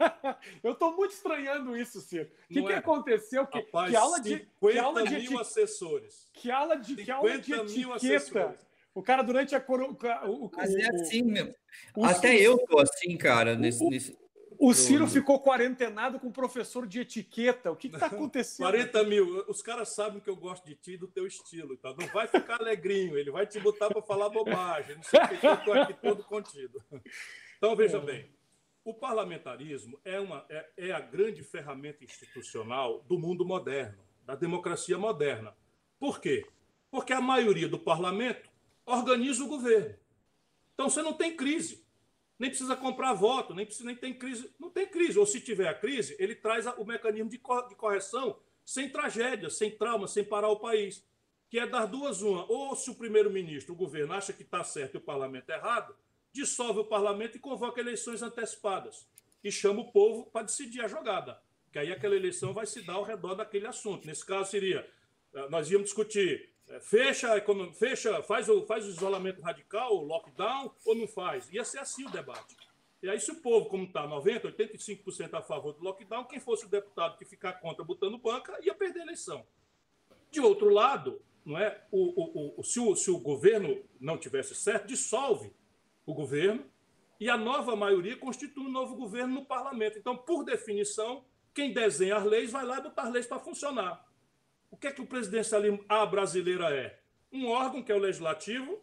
eu estou muito estranhando isso, Ciro. O que, que é? aconteceu? Que, Rapaz, que aula de. Que aula de mil assessores. Que aula de, que aula de etiqueta. O cara, durante a coro... o, Mas é assim mesmo. Até Ciro... eu tô assim, cara, nesse. O, nesse... o Ciro eu... ficou quarentenado com professor de etiqueta. O que está acontecendo? 40 mil. Os caras sabem que eu gosto de ti e do teu estilo. Tá? Não vai ficar alegrinho, ele vai te botar para falar bobagem. Não sei porque eu estou aqui todo contido. Então, veja bem, o parlamentarismo é, uma, é, é a grande ferramenta institucional do mundo moderno, da democracia moderna. Por quê? Porque a maioria do parlamento organiza o governo. Então você não tem crise. Nem precisa comprar voto, nem precisa nem tem crise. Não tem crise. Ou se tiver a crise, ele traz o mecanismo de correção sem tragédia, sem trauma, sem parar o país. Que é das duas uma. Ou se o primeiro-ministro, o governo, acha que está certo e o parlamento é errado, dissolve o parlamento e convoca eleições antecipadas. E chama o povo para decidir a jogada. Que aí aquela eleição vai se dar ao redor daquele assunto. Nesse caso seria, eh, nós íamos discutir é, fecha, fecha faz, o, faz o isolamento radical, o lockdown, ou não faz? Ia ser assim o debate. E aí, se o povo, como está 90%, 85% a favor do lockdown, quem fosse o deputado que ficar contra botando banca, ia perder a eleição. De outro lado, não é? o, o, o, se, o, se o governo não tivesse certo, dissolve o governo e a nova maioria constitui um novo governo no parlamento. Então, por definição, quem desenha as leis vai lá botar as leis para funcionar. O que é que o presidencialismo a brasileira é? Um órgão que é o legislativo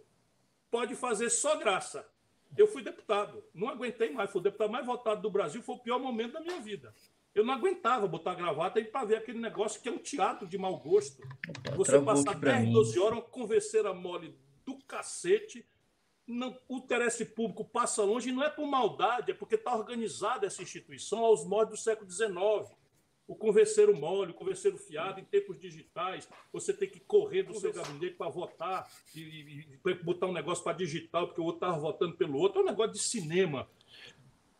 pode fazer só graça. Eu fui deputado, não aguentei mais, fui o deputado mais votado do Brasil, foi o pior momento da minha vida. Eu não aguentava botar gravata e para ver aquele negócio que é um teatro de mau gosto. Você passar 10, 12 horas, uma converseira mole do cacete, não, o interesse público passa longe e não é por maldade, é porque está organizada essa instituição aos modos do século XIX o converseiro mole, o converseiro fiado, em tempos digitais, você tem que correr do seu gabinete para votar e, e, e, botar um negócio para digital, porque o outro estava votando pelo outro. É um negócio de cinema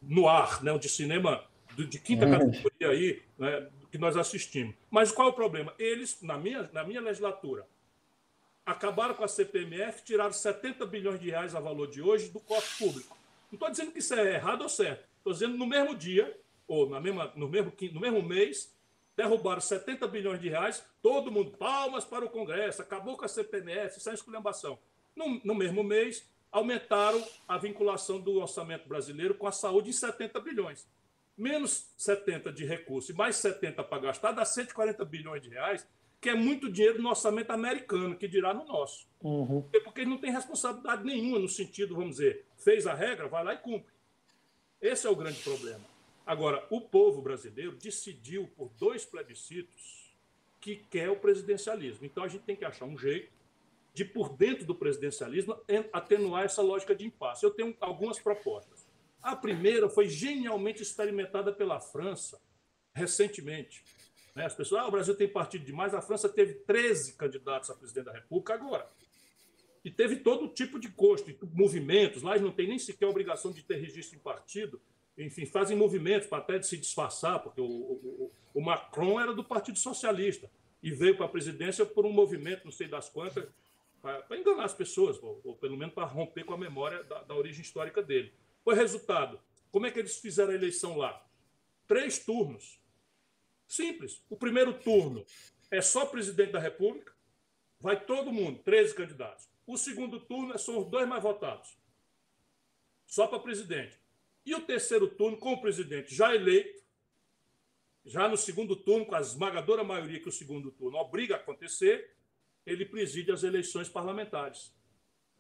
no ar, né? de cinema de quinta é. categoria aí, né? que nós assistimos. Mas qual é o problema? Eles, na minha, na minha legislatura, acabaram com a CPMF, tiraram 70 bilhões de reais a valor de hoje do cofre público. Não estou dizendo que isso é errado ou certo. Estou dizendo no mesmo dia ou na mesma, no, mesmo, no mesmo mês, derrubaram 70 bilhões de reais, todo mundo, palmas para o Congresso, acabou com a CPMF, sem esculhambação. No, no mesmo mês, aumentaram a vinculação do orçamento brasileiro com a saúde em 70 bilhões. Menos 70 de recurso e mais 70 para gastar, dá 140 bilhões de reais, que é muito dinheiro no orçamento americano, que dirá no nosso. Uhum. Porque ele não tem responsabilidade nenhuma no sentido, vamos dizer, fez a regra, vai lá e cumpre. Esse é o grande problema. Agora, o povo brasileiro decidiu por dois plebiscitos que quer o presidencialismo. Então a gente tem que achar um jeito de, por dentro do presidencialismo, atenuar essa lógica de impasse. Eu tenho algumas propostas. A primeira foi genialmente experimentada pela França recentemente. Né? As pessoas, ah, o Brasil tem partido demais, a França teve 13 candidatos a presidente da República agora. E teve todo tipo de custo, movimentos, lá eles não têm nem sequer obrigação de ter registro em partido enfim, fazem movimentos para até se disfarçar, porque o, o, o, Macron era do Partido Socialista e veio para a presidência por um movimento, não sei das quantas, para enganar as pessoas, ou, ou, pelo menos para romper com a memória da, da origem histórica dele. Foi resultado. Como é que eles fizeram a eleição lá? Três turnos. Simples. O primeiro turno é só presidente da República, vai todo mundo, 13 candidatos. O segundo turno é são os dois mais votados, só para presidente. E o terceiro turno, com o presidente já eleito, já no segundo turno, com a esmagadora maioria que o segundo turno obriga a acontecer, ele preside as eleições parlamentares.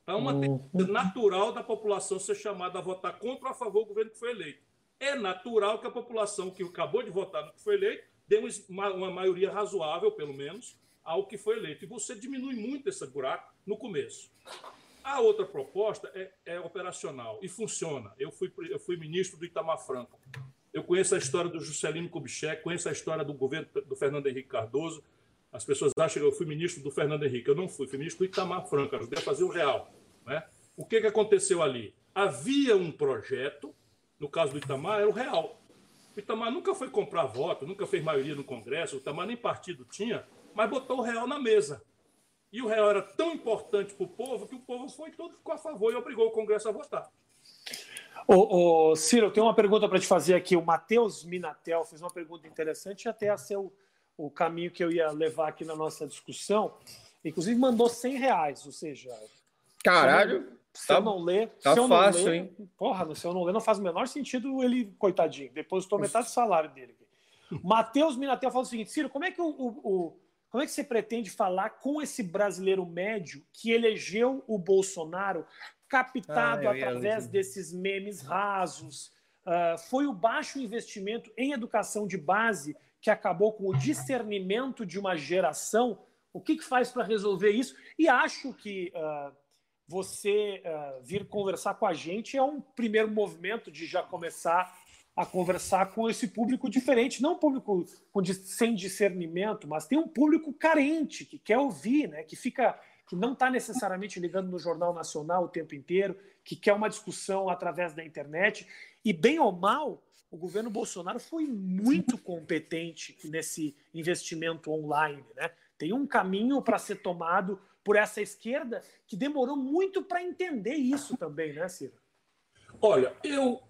É uma uhum. tendência natural da população ser chamada a votar contra ou a favor do governo que foi eleito. É natural que a população que acabou de votar no que foi eleito dê uma, uma maioria razoável, pelo menos, ao que foi eleito. E você diminui muito esse buraco no começo. A outra proposta é, é, operacional e funciona. Eu fui, eu fui ministro do Itamar Franco. Eu conheço a história do Juscelino Kubitschek, conheço a história do governo do Fernando Henrique Cardoso. As pessoas acham que eu fui ministro do Fernando Henrique. Eu não fui, fui ministro do Itamar Franco, ajudei a fazer o real. Né? O que, que aconteceu ali? Havia um projeto, no caso do Itamar, era o real. O Itamar nunca foi comprar voto, nunca fez maioria no Congresso, o Itamar nem partido tinha, mas botou o real na mesa. E o real era tão importante para o povo que o povo foi todo ficou a favor e obrigou o Congresso a votar. Ô, ô Ciro, eu tenho uma pergunta para te fazer aqui. O Matheus Minatel fez uma pergunta interessante e até a ser o, caminho que eu ia levar aqui na nossa discussão. Inclusive mandou 100 reais, ou seja... Caralho! Se eu não, ler... Tá se eu fácil, não ler, hein? Porra, se eu não ler, não faz o menor sentido ele, coitadinho, depositou metade do salário dele. Matheus Minatel falou o seguinte, Ciro, como é que o, o como é que você pretende falar com esse brasileiro médio que elegeu o Bolsonaro captado ah, através desses memes rasos? Uh, foi o baixo investimento em educação de base que acabou com o discernimento de uma geração? O que, que faz para resolver isso? E acho que uh, você uh, vir conversar com a gente é um primeiro movimento de já começar a conversar com esse público diferente, não um público sem discernimento, mas tem um público carente que quer ouvir, né? Que fica, que não está necessariamente ligando no jornal nacional o tempo inteiro, que quer uma discussão através da internet e bem ou mal o governo Bolsonaro foi muito competente nesse investimento online, né? Tem um caminho para ser tomado por essa esquerda que demorou muito para entender isso também, né, Ciro? Olha, eu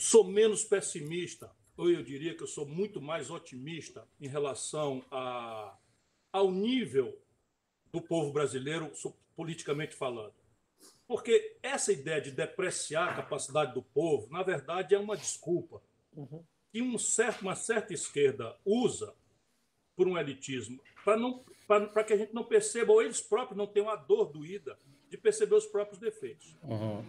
sou menos pessimista, ou eu diria que eu sou muito mais otimista em relação a, ao nível do povo brasileiro, politicamente falando. Porque essa ideia de depreciar a capacidade do povo, na verdade, é uma desculpa uhum. que um certo, uma certa esquerda usa por um elitismo para que a gente não perceba, ou eles próprios não tenham a dor doída de perceber os próprios defeitos. Uhum.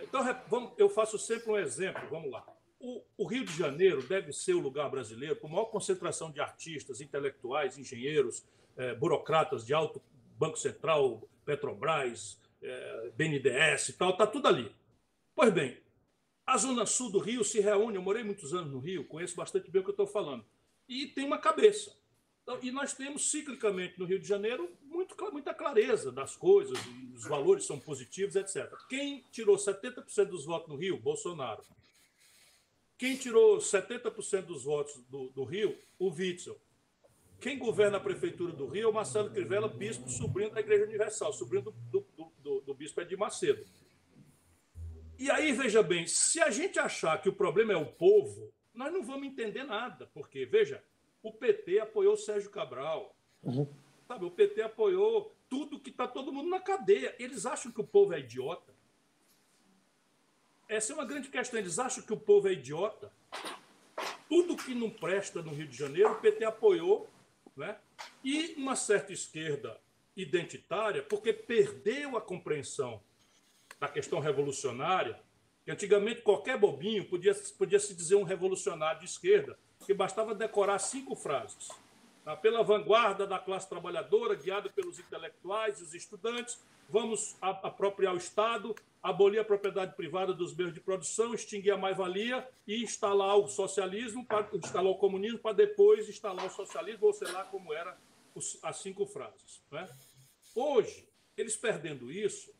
Então, vamos, eu faço sempre um exemplo, vamos lá. O, o, Rio de Janeiro deve ser o lugar brasileiro com maior concentração de artistas, intelectuais, engenheiros, eh, burocratas de alto Banco Central, Petrobras, eh, BNDES e tal, está tudo ali. Pois bem, a Zona Sul do Rio se reúne, eu morei muitos anos no Rio, conheço bastante bem o que eu estou falando, e tem uma cabeça. Então, e nós temos ciclicamente no Rio de Janeiro muito, muita clareza das coisas, os valores são positivos, etc. Quem tirou 70% dos votos no Rio? Bolsonaro. Quem tirou 70% dos votos do, do, Rio? O Witzel. Quem governa a prefeitura do Rio é o Marcelo Crivella, bispo, sobrinho da Igreja Universal, sobrinho do, do, do, do bispo Edir Macedo. E aí, veja bem, se a gente achar que o problema é o povo, nós não vamos entender nada, porque, veja, o PT apoiou o Sérgio Cabral. Uhum. Sabe, o PT apoiou tudo que está todo mundo na cadeia. Eles acham que o povo é idiota. Essa é uma grande questão. Eles acham que o povo é idiota. Tudo que não presta no Rio de Janeiro, o PT apoiou. Né? E uma certa esquerda identitária, porque perdeu a compreensão da questão revolucionária. Antigamente, qualquer bobinho podia, podia se dizer um revolucionário de esquerda que bastava decorar cinco frases. Tá? Pela vanguarda da classe trabalhadora, guiada pelos intelectuais e os estudantes, vamos apropriar o Estado, abolir a propriedade privada dos meios de produção, extinguir a mais-valia e instalar o socialismo, para, instalar o comunismo, para depois instalar o socialismo, ou sei lá como era as cinco frases. Né? Hoje, eles perdendo isso,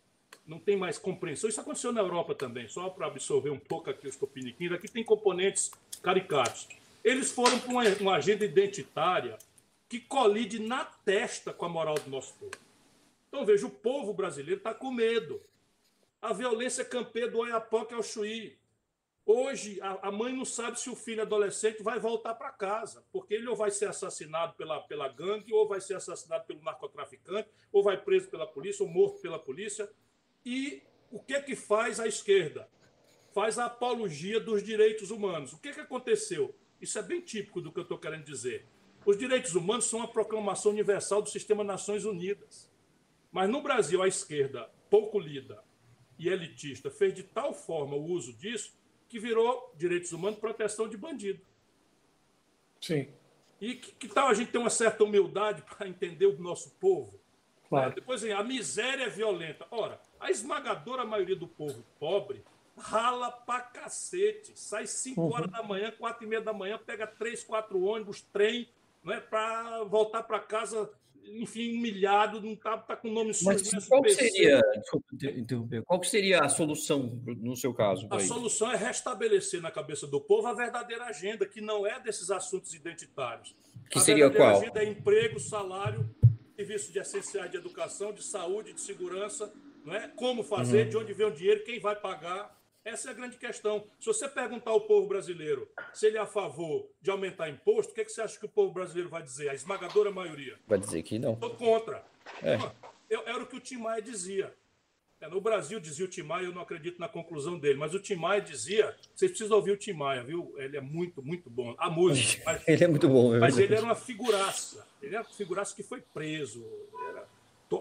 não tem mais compreensão. Isso aconteceu na Europa também, só para absorver um pouco aqui os tupiniquins. Aqui tem componentes caricatos. Eles foram para uma, uma agenda identitária que colide na testa com a moral do nosso povo. Então, veja, o povo brasileiro está com medo. A violência campeia do Oiapoque ao Chuí. Hoje, a, mãe não sabe se o filho adolescente vai voltar para casa, porque ele ou vai ser assassinado pela, pela gangue, ou vai ser assassinado pelo narcotraficante, ou vai preso pela polícia, ou morto pela polícia. E o que que faz a esquerda? Faz a apologia dos direitos humanos. O que, que aconteceu? Isso é bem típico do que eu estou querendo dizer. Os direitos humanos são uma proclamação universal do sistema Nações Unidas. Mas no Brasil, a esquerda, pouco lida e elitista, fez de tal forma o uso disso que virou direitos humanos proteção de bandido. Sim. E que, que tal a gente ter uma certa humildade para entender o nosso povo? Claro. Depois, assim, a miséria é violenta. Ora, a esmagadora maioria do povo pobre rala pra cacete. Sai 5 uhum. horas da manhã, 4 e meia da manhã, pega 3, 4 ônibus, trem, não é para voltar para casa, enfim, humilhado, não tá, tá com o nome sujo. Mas qual seria, interromper, qual seria a solução no seu caso? A solução é restabelecer na cabeça do povo a verdadeira agenda, que não é desses assuntos identitários. Que a seria qual? A agenda é emprego, salário, serviços de essenciais de educação, de saúde, de segurança, não é? Como fazer, uhum. de onde vem o dinheiro, quem vai pagar, essa é a grande questão. Se você perguntar ao povo brasileiro se ele é a favor de aumentar imposto, o que, é que você acha que o povo brasileiro vai dizer? A esmagadora maioria. Vai dizer que não. Estou contra. É. Eu, era o que o Tim Maia dizia. É, no Brasil dizia o Tim Maia, eu não acredito na conclusão dele, mas o Tim Maia dizia, vocês precisam ouvir o Tim Maia, viu? Ele é muito, muito bom. A música. Mas, ele é muito bom. É mas ele era uma figuraça. Ele era uma figuraça que foi preso. Era,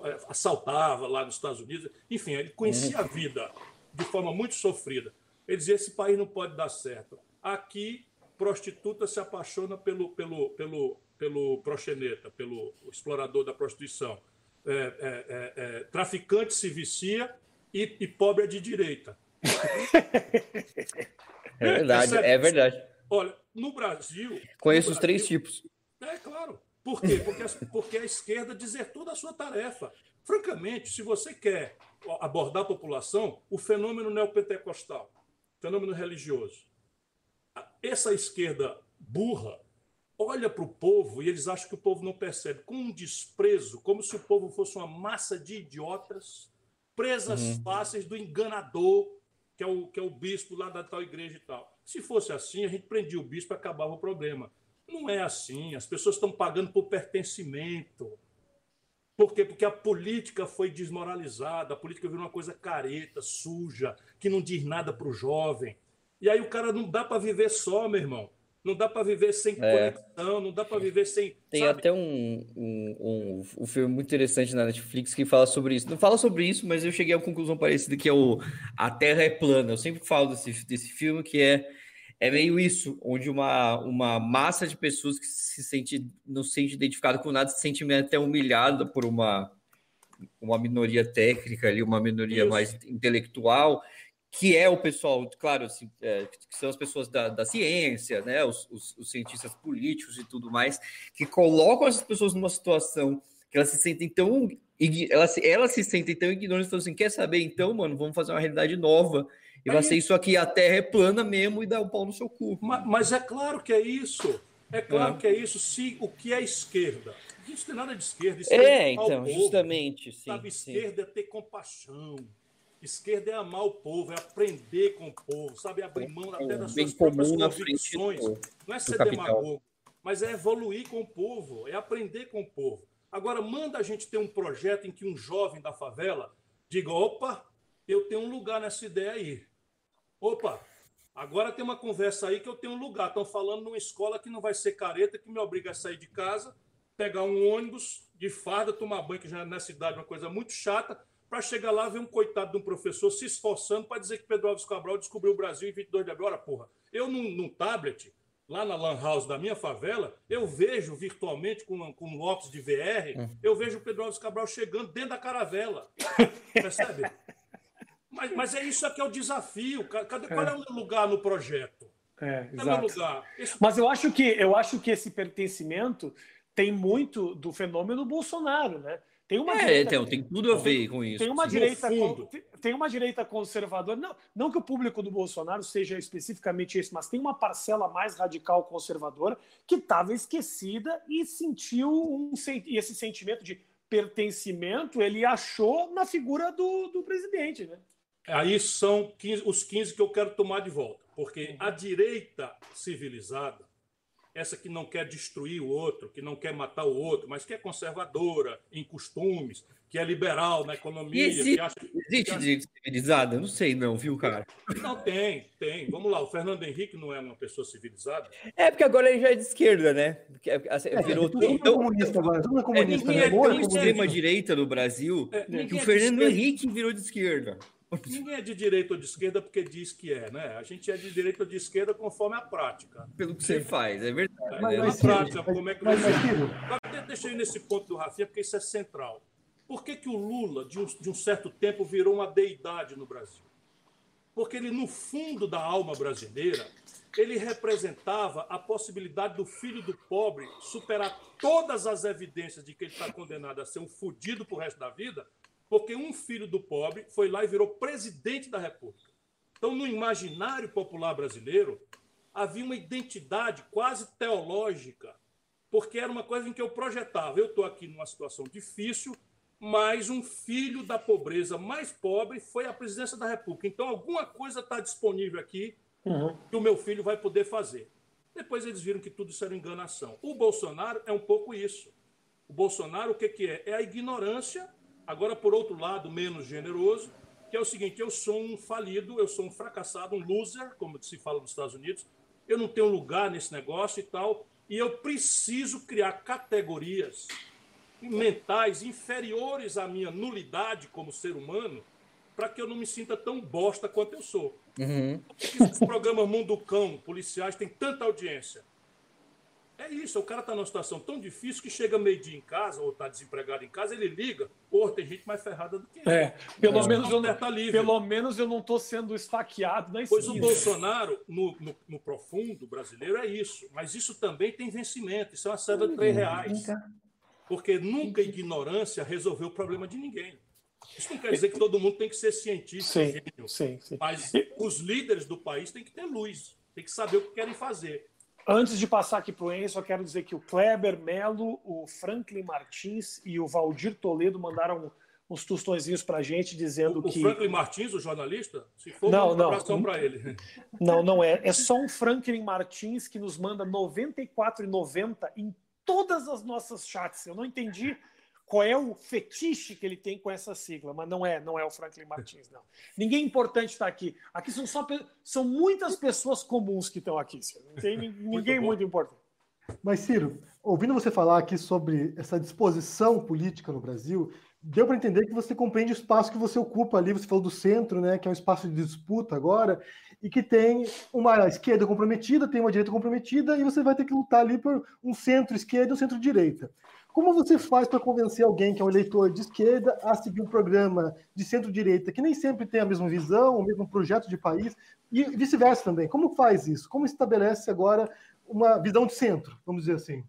é, assaltava lá nos Estados Unidos. Enfim, ele conhecia a vida de forma muito sofrida. Ele dizia: esse país não pode dar certo. Aqui, prostituta se apaixona pelo, pelo, pelo, pelo proxeneta, pelo explorador da prostituição. É, é, é, é traficante se vicia e, e, pobre é de direita. É verdade, é verdade. Olha, no Brasil. Conheço no os três tipos. É claro. Por quê? Porque a, porque a esquerda desertou da sua tarefa. Francamente, se você quer abordar a população, o fenômeno neopentecostal, fenômeno religioso, essa esquerda burra olha para o povo e eles acham que o povo não percebe, com um desprezo, como se o povo fosse uma massa de idiotas, presas uhum. fáceis do enganador, que é, o, que é o bispo lá da tal igreja e tal. Se fosse assim, a gente prendia o bispo e acabava o problema. Não é assim. As pessoas estão pagando por pertencimento. Por quê? Porque a política foi desmoralizada, a política virou uma coisa careta, suja, que não diz nada para o jovem. E aí o cara não dá para viver só, meu irmão. Não dá para viver sem é. conexão, não dá para viver sem. Tem sabe? até um, um, um, um, filme muito interessante na Netflix que fala sobre isso. Não fala sobre isso, mas eu cheguei a uma conclusão parecida que é o A Terra é plana. Eu sempre falo desse, desse filme que é é meio isso, onde uma, uma massa de pessoas que se sente, não se sente identificado com nada, se sente até humilhada por uma, uma minoria técnica ali, uma minoria isso. mais intelectual, que é o pessoal, claro, assim, é, que são as pessoas da, da ciência, né, os, os, os, cientistas políticos e tudo mais, que colocam essas pessoas numa situação que elas se sentem tão elas, elas se sentem tão ignorantes, então assim, quer saber então, mano, vamos fazer uma realidade nova e vai ser isso aqui, a terra é plana mesmo e dá um pau no seu cu. Mas, mas é claro que é isso. É claro é. que é isso. Se o que é esquerda? Isso não tem nada de esquerda. esquerda é, então, povo, justamente. Sim, sabe, esquerda sim. é ter compaixão. Esquerda é amar o povo, é aprender com o povo, sabe? Abrir mão até das suas próprias convicções. Não é ser demagogo, mas é evoluir com o povo, é aprender com o povo. Agora, manda a gente ter um projeto em que um jovem da favela diga: opa, eu tenho um lugar nessa ideia aí. Opa, agora tem uma conversa aí que eu tenho um lugar. Estão falando numa escola que não vai ser careta, que me obriga a sair de casa, pegar um ônibus de farda, tomar banho, que já é nessa cidade é uma coisa muito chata, para chegar lá ver um coitado de um professor se esforçando para dizer que Pedro Alves Cabral descobriu o Brasil em 22 de abril. Ora, porra, eu num, num tablet, lá na Lan House da minha favela, eu vejo virtualmente com, com óculos de VR, hum. eu vejo o Pedro Alves Cabral chegando dentro da caravela. Percebe? Mas, mas é isso aqui é o desafio. Cadê, qual é. é o lugar no projeto? É, é meu lugar. Esse... Mas eu acho que eu acho que esse pertencimento tem muito do fenômeno Bolsonaro, né? Tem uma é, direita, tem, tem tudo a ver com isso. Tem uma direita, tem uma direita conservadora. Não, não que o público do Bolsonaro seja especificamente esse, mas tem uma parcela mais radical conservadora que estava esquecida e sentiu um, esse sentimento de pertencimento. Ele achou na figura do, do presidente, né? Aí são 15, os 15 que eu quero tomar de volta, porque a direita civilizada, essa que não quer destruir o outro, que não quer matar o outro, mas que é conservadora em costumes, que é liberal na economia. Existe, acha, existe acha... civilizada? Não sei, não, viu, cara? Não, tem, tem. Vamos lá, o Fernando Henrique não é uma pessoa civilizada? É, porque agora ele já é de esquerda, né? Assim, é, virou tudo. Então, comunista agora, tudo é comunista. É, ninguém né? é extrema-direita no Brasil é, que o Fernando Henrique virou de esquerda. Ninguém é de direita ou de esquerda porque diz que é, né? A gente é de direita ou de esquerda conforme a prática. Pelo que você faz, é verdade. É, mas, na prática, mas, como é que mas, você. Mas, deixa eu ir nesse ponto do Rafinha, porque isso é central. Por que, que o Lula, de um, de um certo tempo, virou uma deidade no Brasil? Porque ele, no fundo da alma brasileira, ele representava a possibilidade do filho do pobre superar todas as evidências de que ele está condenado a ser um fudido pro resto da vida porque um filho do pobre foi lá e virou presidente da República. Então, no imaginário popular brasileiro, havia uma identidade quase teológica, porque era uma coisa em que eu projetava. Eu estou aqui numa situação difícil, mas um filho da pobreza mais pobre foi à presidência da República. Então, alguma coisa está disponível aqui uhum. que o meu filho vai poder fazer. Depois eles viram que tudo isso era enganação. O Bolsonaro é um pouco isso. O Bolsonaro, o que, que é? É a ignorância Agora, por outro lado, menos generoso, que é o seguinte: eu sou um falido, eu sou um fracassado, um loser, como se fala nos Estados Unidos, eu não tenho lugar nesse negócio e tal, e eu preciso criar categorias mentais inferiores à minha nulidade como ser humano para que eu não me sinta tão bosta quanto eu sou. Uhum. Por que esses programas Mundo Cão, policiais, têm tanta audiência? É isso, o cara está numa situação tão difícil que chega meio-dia em casa, ou está desempregado em casa, ele liga, pô, tem gente mais ferrada do que ele. É, pelo, é, menos, eu não, tá pelo menos eu não estou sendo esfaqueado na Pois o Bolsonaro, no, no, no, profundo brasileiro, é isso. Mas isso também tem vencimento, isso é uma cédula de três reais. Porque nunca ignorância resolveu o problema de ninguém. Isso não quer dizer que todo mundo tem que ser cientista, sim, gênio, sim, sim. mas os líderes do país têm que ter luz, têm que saber o que querem fazer. Antes de passar aqui para o Enzo, eu quero dizer que o Kleber Melo, o Franklin Martins e o Valdir Toledo mandaram uns tostõezinhos para a gente dizendo o, que. O Franklin Martins, o jornalista? Se for, não, um não. para ele. Não, não é. É só um Franklin Martins que nos manda R$ 94,90 em todas as nossas chats. Eu não entendi qual é o fetiche que ele tem com essa sigla, mas não é, não é o Franklin Martins, não. Ninguém importante está aqui. Aqui são só são muitas pessoas comuns que estão aqui. Não tem ninguém muito, muito importante. Mas Ciro, ouvindo você falar aqui sobre essa disposição política no Brasil, deu para entender que você compreende o espaço que você ocupa ali. Você falou do centro, né, que é um espaço de disputa agora, e que tem uma esquerda comprometida, tem uma direita comprometida, e você vai ter que lutar ali por um centro-esquerda e um centro-direita. Como você faz para convencer alguém que é um eleitor de esquerda a seguir um programa de centro-direita, que nem sempre tem a mesma visão, o mesmo projeto de país, e vice-versa também? Como faz isso? Como estabelece agora uma visão de centro, vamos dizer assim?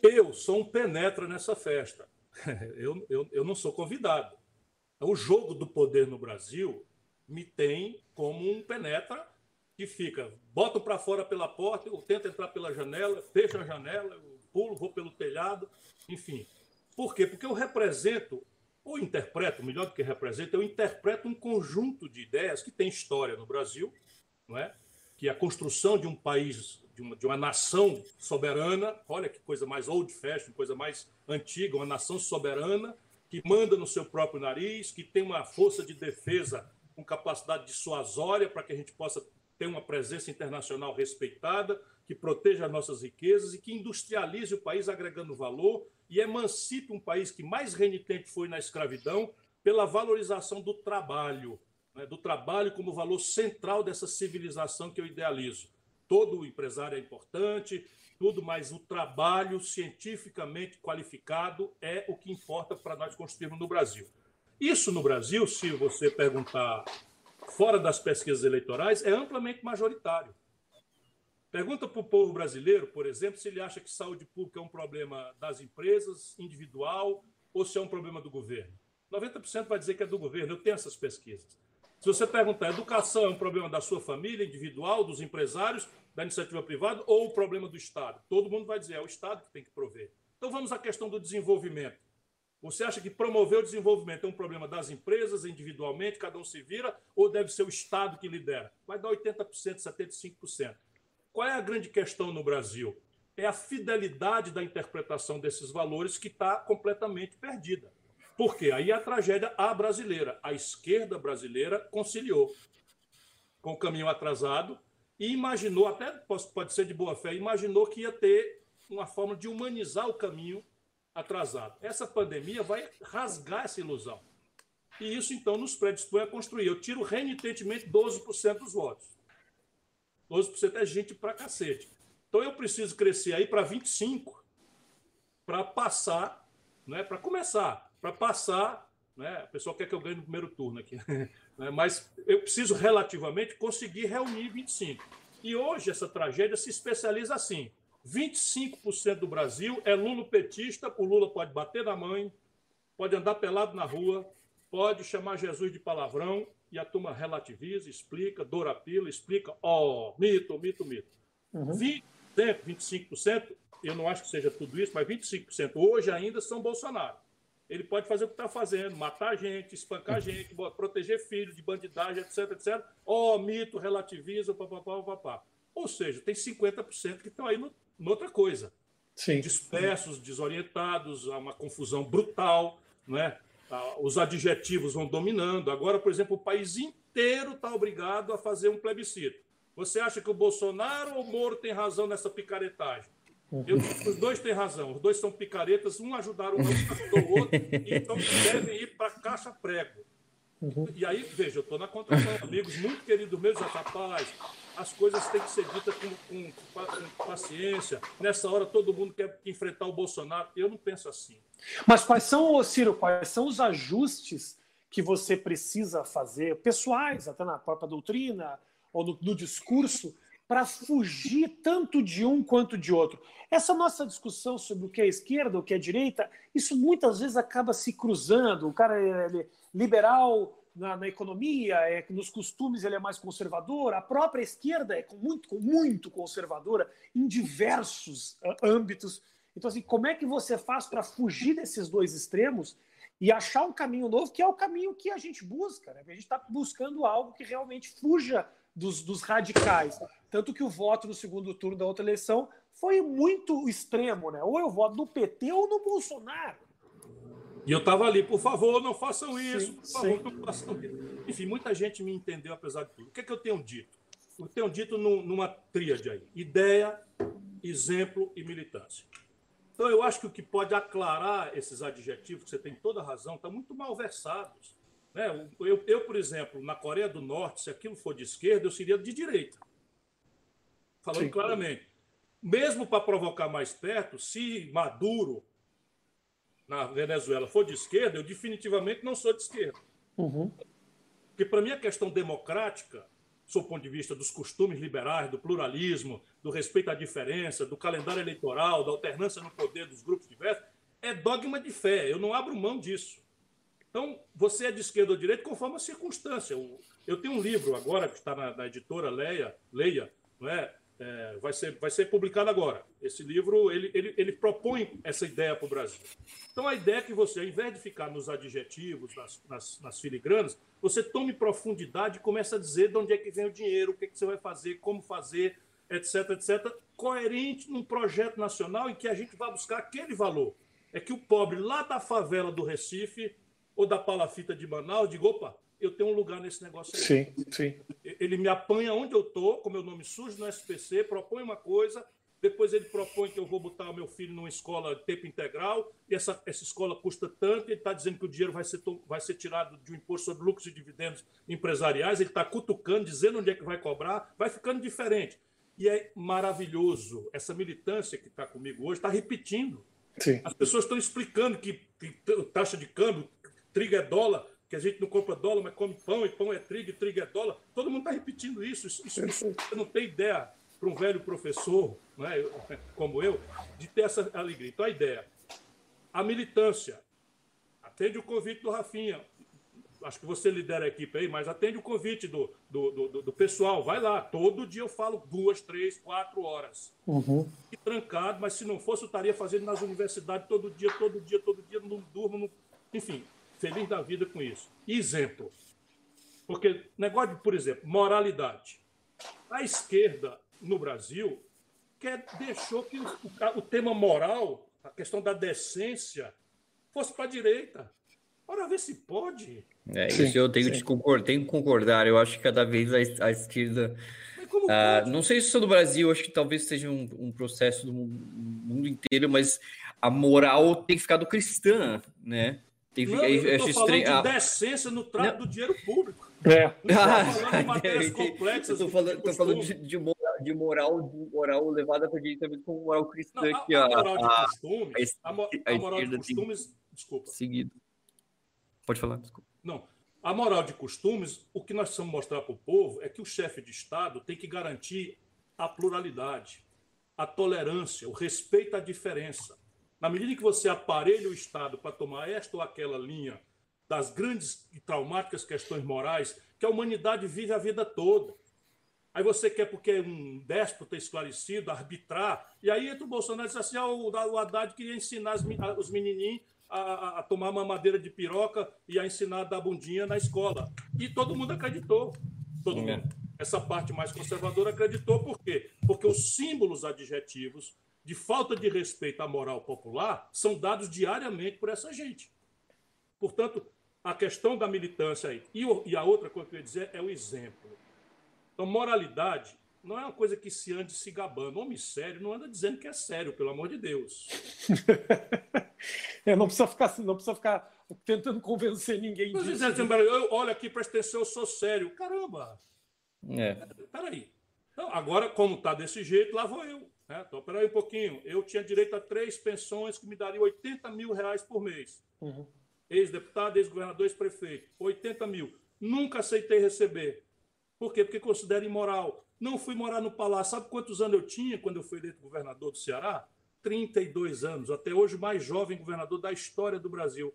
Eu sou um penetra nessa festa. Eu, eu, eu não sou convidado. O jogo do poder no Brasil me tem como um penetra que fica, bota para fora pela porta, eu tento entrar pela janela, fecha a janela, eu pulo, vou pelo telhado. Enfim. Por quê? Porque eu represento, ou interpreto, melhor do que represento, eu interpreto um conjunto de ideias que tem história no Brasil, não é? que a construção de um país, de uma, de uma nação soberana, olha que coisa mais old fashion, coisa mais antiga, uma nação soberana, que manda no seu próprio nariz, que tem uma força de defesa com capacidade dissuasória para que a gente possa ter uma presença internacional respeitada, que proteja as nossas riquezas e que industrialize o país agregando valor e emancipe um país que mais renitente foi na escravidão pela valorização do trabalho, né, do trabalho como valor central dessa civilização que eu idealizo. Todo empresário é importante, tudo, mas o trabalho cientificamente qualificado é o que importa para nós construirmos no Brasil. Isso no Brasil, se você perguntar fora das pesquisas eleitorais, é amplamente majoritário. Pergunta para o povo brasileiro, por exemplo, se ele acha que saúde pública é um problema das empresas, individual, ou se é um problema do governo. 90% vai dizer que é do governo, eu tenho essas pesquisas. Se você perguntar, educação é um problema da sua família, individual, dos empresários, da iniciativa privada, ou o problema do Estado? Todo mundo vai dizer, é o Estado que tem que prover. Então vamos à questão do desenvolvimento. Você acha que promover o desenvolvimento é um problema das empresas individualmente, cada um se vira, ou deve ser o Estado que lidera? Vai dar 80%, 75%. Qual é a grande questão no Brasil? É a fidelidade da interpretação desses valores que está completamente perdida. Por quê? Aí a tragédia a brasileira. A esquerda brasileira conciliou com o caminho atrasado e imaginou, até pode ser de boa fé, imaginou que ia ter uma forma de humanizar o caminho atrasado. Essa pandemia vai rasgar essa ilusão. E isso, então, nos predispõe a construir. Eu tiro renitentemente 12% dos votos. 12% é gente pra cacete. Então eu preciso crescer aí para 25 para passar, né, para começar, para passar, né, o pessoal quer que eu ganhe no primeiro turno aqui, né, mas eu preciso relativamente conseguir reunir 25. E hoje essa tragédia se especializa assim: 25% do Brasil é lulopetista, o Lula pode bater na mãe, pode andar pelado na rua, pode chamar Jesus de palavrão, e a turma relativiza, explica, doura pila, explica, ó, oh, mito, mito, mito. Uhum. 20%, 25%, eu não acho que seja tudo isso, mas 25% hoje ainda são Bolsonaro. Ele pode fazer o que está fazendo, matar gente, espancar uhum. gente, proteger filho de bandidagem, etc, etc. Ó, oh, mito, relativiza, papapá, papapá. Ou seja, tem 50% que estão aí no, noutra coisa. Sim. Dispersos, desorientados, há uma confusão brutal, não é? Tá? Os adjetivos vão dominando. Agora, por exemplo, o país inteiro está obrigado a fazer um plebiscito. Você acha que o Bolsonaro ou o Moro tem razão nessa picaretagem? Eu, os dois têm razão, os dois são picaretas, um ajudaram o outro, o outro, então devem ir para a caixa prego. Uhum. E aí, veja, eu estou na contramão, amigos muito queridos meus, rapaz, as coisas têm que ser ditas com, com, com, paciência. Nessa hora, todo mundo quer enfrentar o Bolsonaro. Eu não penso assim. Mas quais são, Ciro, quais são os ajustes que você precisa fazer, pessoais, até na própria doutrina ou no, no discurso, para fugir tanto de um quanto de outro. Essa nossa discussão sobre o que é esquerda, o que é direita, isso muitas vezes acaba se cruzando. O cara é liberal na, na, economia, é, nos costumes ele é mais conservador, a própria esquerda é muito, muito conservadora em diversos uh, âmbitos. Então, assim, como é que você faz para fugir desses dois extremos e achar um caminho novo, que é o caminho que a gente busca? Né? A gente está buscando algo que realmente fuja dos, dos radicais. Tanto que o voto no segundo turno da outra eleição foi muito extremo, né? Ou eu voto no PT ou no Bolsonaro. E eu estava ali, por favor, não façam isso, sim, por favor, sim. não façam isso. Enfim, muita gente me entendeu, apesar de tudo. O que é que eu tenho dito? Eu tenho dito numa tríade aí: ideia, exemplo e militância. Então, eu acho que o que pode aclarar esses adjetivos, que você tem toda a razão, estão tá muito mal versados. Né? Eu, eu, por exemplo, na Coreia do Norte, se aquilo for de esquerda, eu seria de direita. Falando Sim. claramente. Mesmo para provocar mais perto, se Maduro na Venezuela for de esquerda, eu definitivamente não sou de esquerda. Uhum. Porque, para mim, a questão democrática, do ponto de vista dos costumes liberais, do pluralismo, do respeito à diferença, do calendário eleitoral, da alternância no poder dos grupos diversos, é dogma de fé. Eu não abro mão disso. Então, você é de esquerda ou de direita conforme a circunstância. Eu tenho um livro agora que está na, na editora Leia, Leia, não é? É, vai, ser, vai ser publicado agora. Esse livro ele, ele, ele propõe essa ideia para o Brasil. Então, a ideia é que você, ao invés de ficar nos adjetivos, nas, nas, nas filigranas, você tome profundidade e comece a dizer de onde é que vem o dinheiro, o que, é que você vai fazer, como fazer, etc, etc, coerente num projeto nacional em que a gente vai buscar aquele valor. É que o pobre lá da favela do Recife ou da palafita de Manaus diga, opa, eu tenho um lugar nesse negócio aí. Sim, sim. Ele me apanha onde eu estou, com meu nome sujo no SPC, propõe uma coisa, depois ele propõe que eu vou botar o meu filho numa escola de tempo integral, e essa, essa escola custa tanto, ele está dizendo que o dinheiro vai ser, vai ser tirado de um imposto sobre lucros e dividendos empresariais, ele está cutucando, dizendo onde é que vai cobrar, vai ficando diferente. E é maravilhoso. Essa militância que está comigo hoje está repetindo. Sim. As pessoas estão explicando que, que taxa de câmbio, trigo é dólar, que a gente não compra dólar, mas come pão, e pão é trigo, e trigo é dólar. Todo mundo está repetindo isso. Isso, isso, isso você não tem ideia para um velho professor, né, como eu, de ter essa alegria. Então, a ideia, a militância, atende o convite do Rafinha, acho que você lidera a equipe aí, mas atende o convite do, do, do, do pessoal, vai lá, todo dia eu falo duas, três, quatro horas. Uhum. E trancado, mas se não fosse, eu estaria fazendo nas universidades todo dia, todo dia, todo dia, não durmo, não... enfim, feliz da vida com isso. Exemplo. Porque negócio de, por exemplo, moralidade. A esquerda no Brasil quer, deixou que o, o, o tema moral, a questão da decência, fosse para a direita. Ora, ver se pode. É, isso eu tenho, de concordar, tenho que concordar. Eu acho que cada vez a, a esquerda. Ah, não sei se só no Brasil, acho que talvez seja um, um processo do mundo inteiro, mas a moral tem ficado cristã, né? Tem, não, eu estou falando de ah, decência no trato não. do dinheiro público. É. Não falando de matérias complexas. Estou falando, tô falando de, de, moral, de moral, levada para direita como moral cristã. Não, a, que a, a moral de costumes, a, a, a moral de costumes, desculpa. Seguido. Pode falar, desculpa. Não. A moral de costumes, o que nós precisamos mostrar para o povo é que o chefe de Estado tem que garantir a pluralidade, a tolerância, o respeito à diferença. Na medida que você aparelha o Estado para tomar esta ou aquela linha das grandes e traumáticas questões morais que a humanidade vive a vida toda. Aí você quer, porque um déspota esclarecido, arbitrar, e aí entra o Bolsonaro e diz assim: ah, o Haddad queria ensinar os menininhos a, a, tomar madeira de piroca e a ensinar a dar bundinha na escola. E todo mundo acreditou. Todo é. mundo. Essa parte mais conservadora acreditou, por quê? Porque os símbolos adjetivos de falta de respeito à moral popular são dados diariamente por essa gente. Portanto, a questão da militância aí. E, a outra coisa que eu ia dizer é o exemplo. Então, moralidade não é uma coisa que se ande se gabando. Homem sério não anda dizendo que é sério, pelo amor de Deus. é, não precisa ficar, não precisa ficar tentando convencer ninguém Mas disso. Dizendo, eu, olha aqui, presta atenção, eu sou sério. Caramba! É. Peraí. Então, agora, como está desse jeito, lá vou eu. Né? Então, peraí um pouquinho. Eu tinha direito a três pensões que me dariam 80 mil reais por mês. Uhum. Ex-deputado, ex-governador, ex-prefeito. 80 mil. Nunca aceitei receber. Por quê? Porque considero imoral. Não fui morar no palácio. Sabe quantos anos eu tinha quando eu fui eleito governador do Ceará? 32 anos. Até hoje, o mais jovem governador da história do Brasil.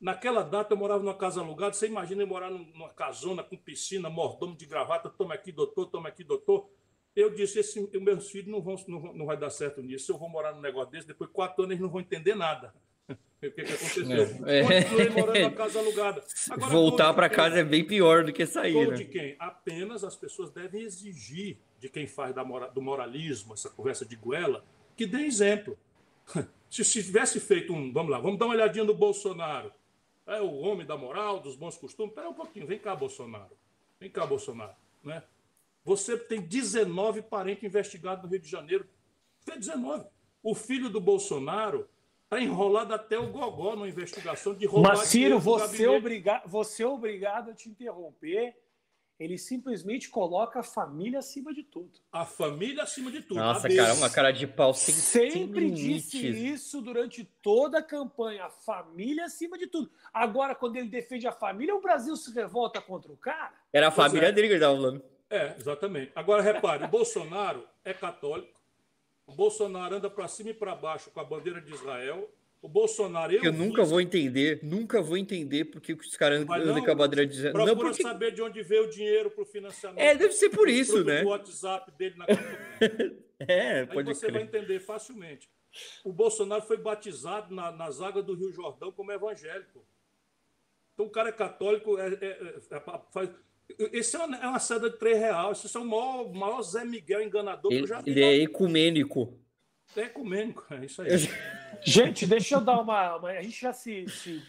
Naquela data, eu morava numa casa alugada. Você imagina eu morar numa casona com piscina, mordomo de gravata. Toma aqui, doutor, toma aqui, doutor. Eu disse: esse, meus filhos não, vão, não, não vai dar certo nisso. Eu vou morar num negócio desse, depois de quatro anos eles não vão entender nada. O que, que aconteceu? É. Continuei morando na casa alugada. Agora, Voltar para casa é bem pior do que sair. Né? de quem? Apenas as pessoas devem exigir de quem faz da do moralismo, essa conversa de goela, que dê exemplo. Se, se tivesse feito um. Vamos lá, vamos dar uma olhadinha no Bolsonaro. É o homem da moral, dos bons costumes. Espera um pouquinho, vem cá, Bolsonaro. Vem cá, Bolsonaro. Né? Você tem 19 parentes investigados no Rio de Janeiro. Tem 19. O filho do Bolsonaro está enrolado até o gogó numa investigação de roubar Mas, Ciro, você, é obriga... você é obrigado a te interromper. Ele simplesmente coloca a família acima de tudo. A família acima de tudo. Nossa, cara, uma cara de pau sem Sempre disse isso durante toda a campanha. A família acima de tudo. Agora, quando ele defende a família, o Brasil se revolta contra o cara. Era a família é. dele que ele estava falando. É, exatamente. Agora, repare, o Bolsonaro é católico, o Bolsonaro anda para cima e para baixo com a bandeira de Israel. O Bolsonaro. Eu, eu nunca vou entender, nunca vou entender porque os caras andam com a bandeira de Israel. Procura não porque... saber de onde veio o dinheiro para o financiamento. É, deve ser por isso, né? O WhatsApp dele na É, pode Aí você crer. vai entender facilmente. O Bolsonaro foi batizado na, nas águas do Rio Jordão como evangélico. Então o cara é católico, é, é, é, faz, esse é uma, é uma seda de 3 reais. Esse é o maior, maior Zé Miguel enganador ele, que eu já vi. Ele é ecumênico. É ecumênico, é isso aí. gente, deixa eu dar uma, uma. a gente já se, se,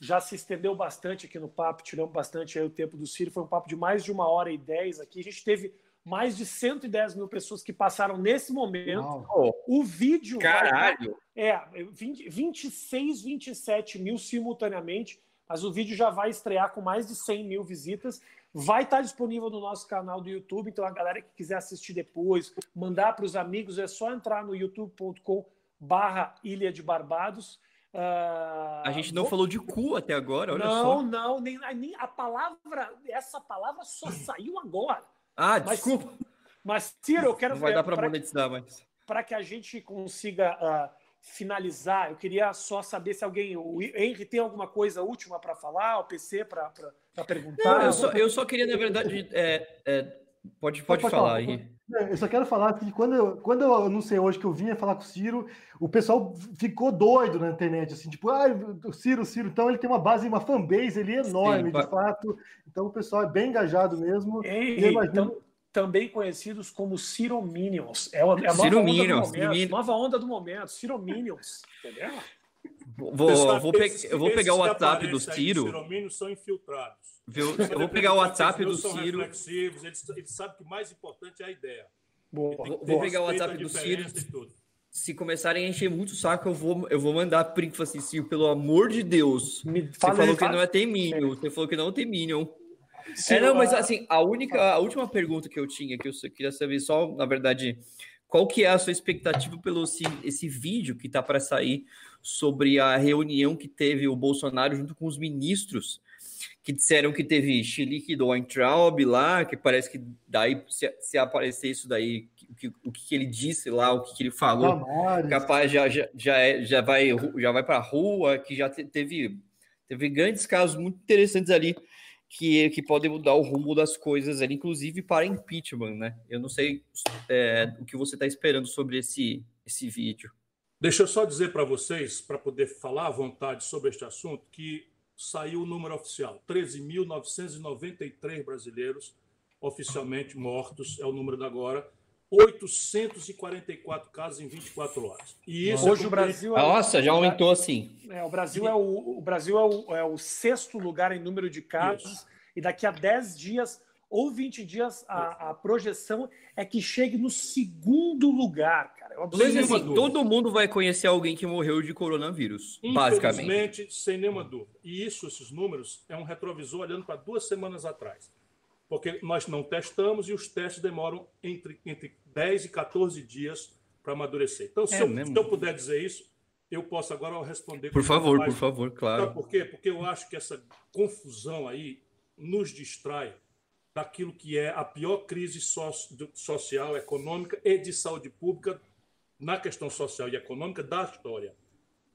já se estendeu bastante aqui no papo, tiramos bastante aí o tempo do Ciro. Foi um papo de mais de uma hora e dez aqui. A gente teve mais de 110 mil pessoas que passaram nesse momento. Uau. O vídeo. Caralho! Vai, é, 20, 26, 27 mil simultaneamente. Mas o vídeo já vai estrear com mais de 100 mil visitas. Vai estar disponível no nosso canal do YouTube, então a galera que quiser assistir depois, mandar para os amigos, é só entrar no youtube.com barra Ilha de Barbados. Uh, a gente não vou... falou de cu até agora, olha não, só. Não, não, nem, nem a palavra, essa palavra só saiu agora. Ah, mas, desculpa. Mas, Ciro, eu quero Não vai dar para monetizar mais. Para que a gente consiga uh, finalizar, eu queria só saber se alguém. O Henry tem alguma coisa última para falar, o PC para perguntar? Não, eu, só, eu só queria, na verdade. É, é, pode, pode, pode falar aí. Eu só quero falar que quando eu, quando eu anunciei hoje que eu vinha falar com o Ciro, o pessoal ficou doido na internet, assim, tipo, ah, o Ciro, o Ciro, então ele tem uma base, uma fanbase ali enorme, Sim, de fato. Então o pessoal é bem engajado mesmo. Henry, imagino... então, também conhecidos como Cirominions. É a, é a nova, onda do momento, nova onda do momento, Cirominions. Entendeu? Vou, vou pe eu vou pegar o WhatsApp do Ciro. Os são infiltrados. Viu? Eu vou pegar o WhatsApp do Ciro. Eles, eles sabem que o mais importante é a ideia. Boa. Vou, vou pegar o WhatsApp do Ciro. Se começarem a encher muito o saco, eu vou, eu vou mandar print assim, Ciro, pelo amor de Deus. Me você falou que não é tem Minion. Você falou que não tem Minion. Sim, é, não, mas assim, a única, a última pergunta que eu tinha, que eu queria saber só, na verdade, qual que é a sua expectativa pelo esse, esse vídeo que tá para sair sobre a reunião que teve o Bolsonaro junto com os ministros, que disseram que teve chilique do Weintraub lá, que parece que daí, se, se aparecer isso daí, o que, o que ele disse lá, o que ele falou, capaz já, já, já, é, já vai, já vai para a rua, que já teve, teve grandes casos muito interessantes ali que, que podem mudar o rumo das coisas, inclusive para impeachment, né? Eu não sei é, o que você está esperando sobre esse, esse vídeo. Deixa eu só dizer para vocês, para poder falar à vontade sobre este assunto, que saiu o número oficial: 13.993 brasileiros oficialmente mortos, é o número da agora. 844 casos em 24 horas. E isso Hoje é o Brasil é Nossa, já aumentou assim. É, o Brasil, é o, o Brasil é o, é o, sexto lugar em número de casos isso. e daqui a 10 dias ou 20 dias, a, a projeção é que chegue no segundo lugar, cara. Eu Mas, assim, todo mundo vai conhecer alguém que morreu de coronavírus, basicamente. sem nenhuma dúvida. E isso, esses números, é um retrovisor olhando para duas semanas atrás. Porque nós não testamos e os testes demoram entre, entre 10 e 14 dias para amadurecer. Então, se, é eu, se eu puder dizer isso, eu posso agora responder. Por favor, por favor, claro. Sabe por quê? Porque eu acho que essa confusão aí nos distrai daquilo que é a pior crise social, econômica e de saúde pública na questão social e econômica da história.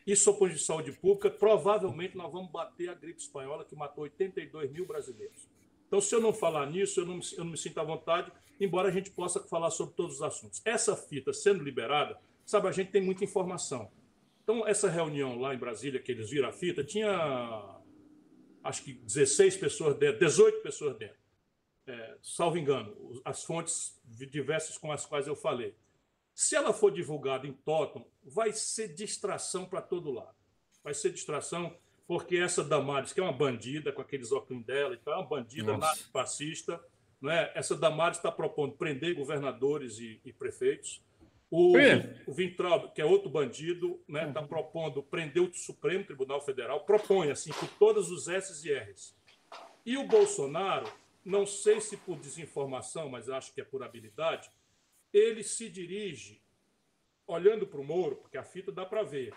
E, sob ponto de saúde pública, provavelmente nós vamos bater a gripe espanhola, que matou 82 mil brasileiros. Então, se eu não falar nisso, eu não, me, eu não me sinto à vontade, embora a gente possa falar sobre todos os assuntos. Essa fita sendo liberada, sabe, a gente tem muita informação. Então, essa reunião lá em Brasília, que eles viram a fita, tinha acho que 16 pessoas dentro, 18 pessoas dentro. É, salvo engano, as fontes diversas com as quais eu falei. Se ela for divulgada em Totem, vai ser distração para todo lado. Vai ser distração porque essa Damares, que é uma bandida, com aqueles óculos dela, então é uma bandida fascista, não é? essa Damares está propondo prender governadores e, e prefeitos. O, o Vintraub, que é outro bandido, está né, tá uhum. propondo prender o Supremo Tribunal Federal, propõe assim, com todos os S e R's. E o Bolsonaro, não sei se por desinformação, mas acho que é por habilidade, ele se dirige olhando para o Moro, porque a fita dá para ver,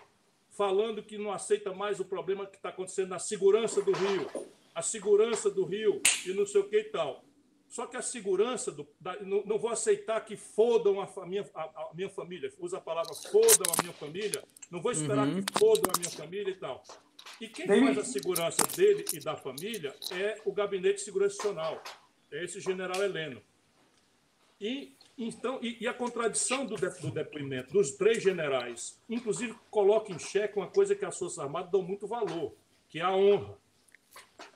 falando que não aceita mais o problema que está acontecendo na segurança do Rio, a segurança do Rio e não sei o que e tal. Só que a segurança, do, da, não, não, vou aceitar que fodam a, minha, a, a, minha família, usa a palavra fodam a minha família, não vou esperar uhum. que fodam a minha família e tal. E quem faz a segurança dele e da família é o Gabinete de Segurança Nacional, é esse general Heleno. E, então, e, e a contradição do, de, do depoimento dos três generais, inclusive, coloca em xeque uma coisa que as Forças Armadas dão muito valor, que é a honra.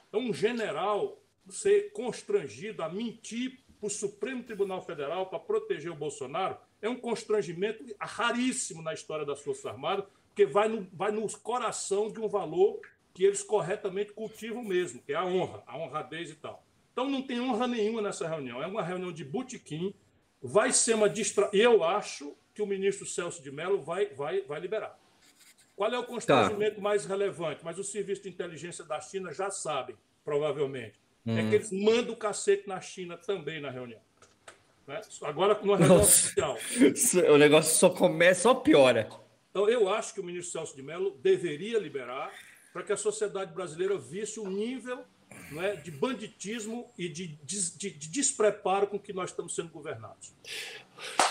Então, um general ser constrangido a mentir para o Supremo Tribunal Federal para proteger o Bolsonaro é um constrangimento raríssimo na história das Forças Armadas, porque vai no, vai no coração de um valor que eles corretamente cultivam mesmo, que é a honra, a honradez e tal. Então não tem honra nenhuma nessa reunião. É uma reunião de botequim. Vai ser uma distração. Eu acho que o ministro Celso de Mello vai, vai, vai liberar. Qual é o constrangimento tá. mais relevante? Mas o serviço de inteligência da China já sabe, provavelmente. Hum. É que eles mandam o cacete na China também na reunião. Né? Agora, numa reunião oficial. O negócio só começa, só piora. Então, eu acho que o ministro Celso de Mello deveria liberar para que a sociedade brasileira visse o nível não é, de banditismo e de, de, de, despreparo com que nós estamos sendo governados.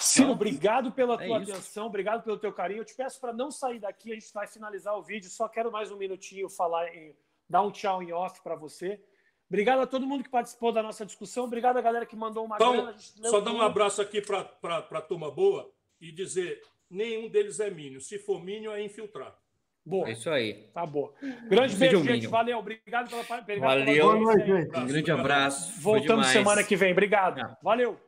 Ciro, obrigado pela é tua é atenção, obrigado pelo teu carinho. Eu te peço para não sair daqui, a gente vai finalizar o vídeo. Só quero mais um minutinho falar, em, dar um tchau em off para você. Obrigado a todo mundo que participou da nossa discussão. Obrigado a galera que mandou uma então, grana. Só dar um abraço aqui para a turma boa e dizer: nenhum deles é mínimo. Se for mínimo, é infiltrado. Boa. É isso aí. Tá bom. Grande beijo, um gente. Valeu. Obrigado pela. Valeu. Um grande abraço. Voltamos semana que vem. Obrigado. Valeu.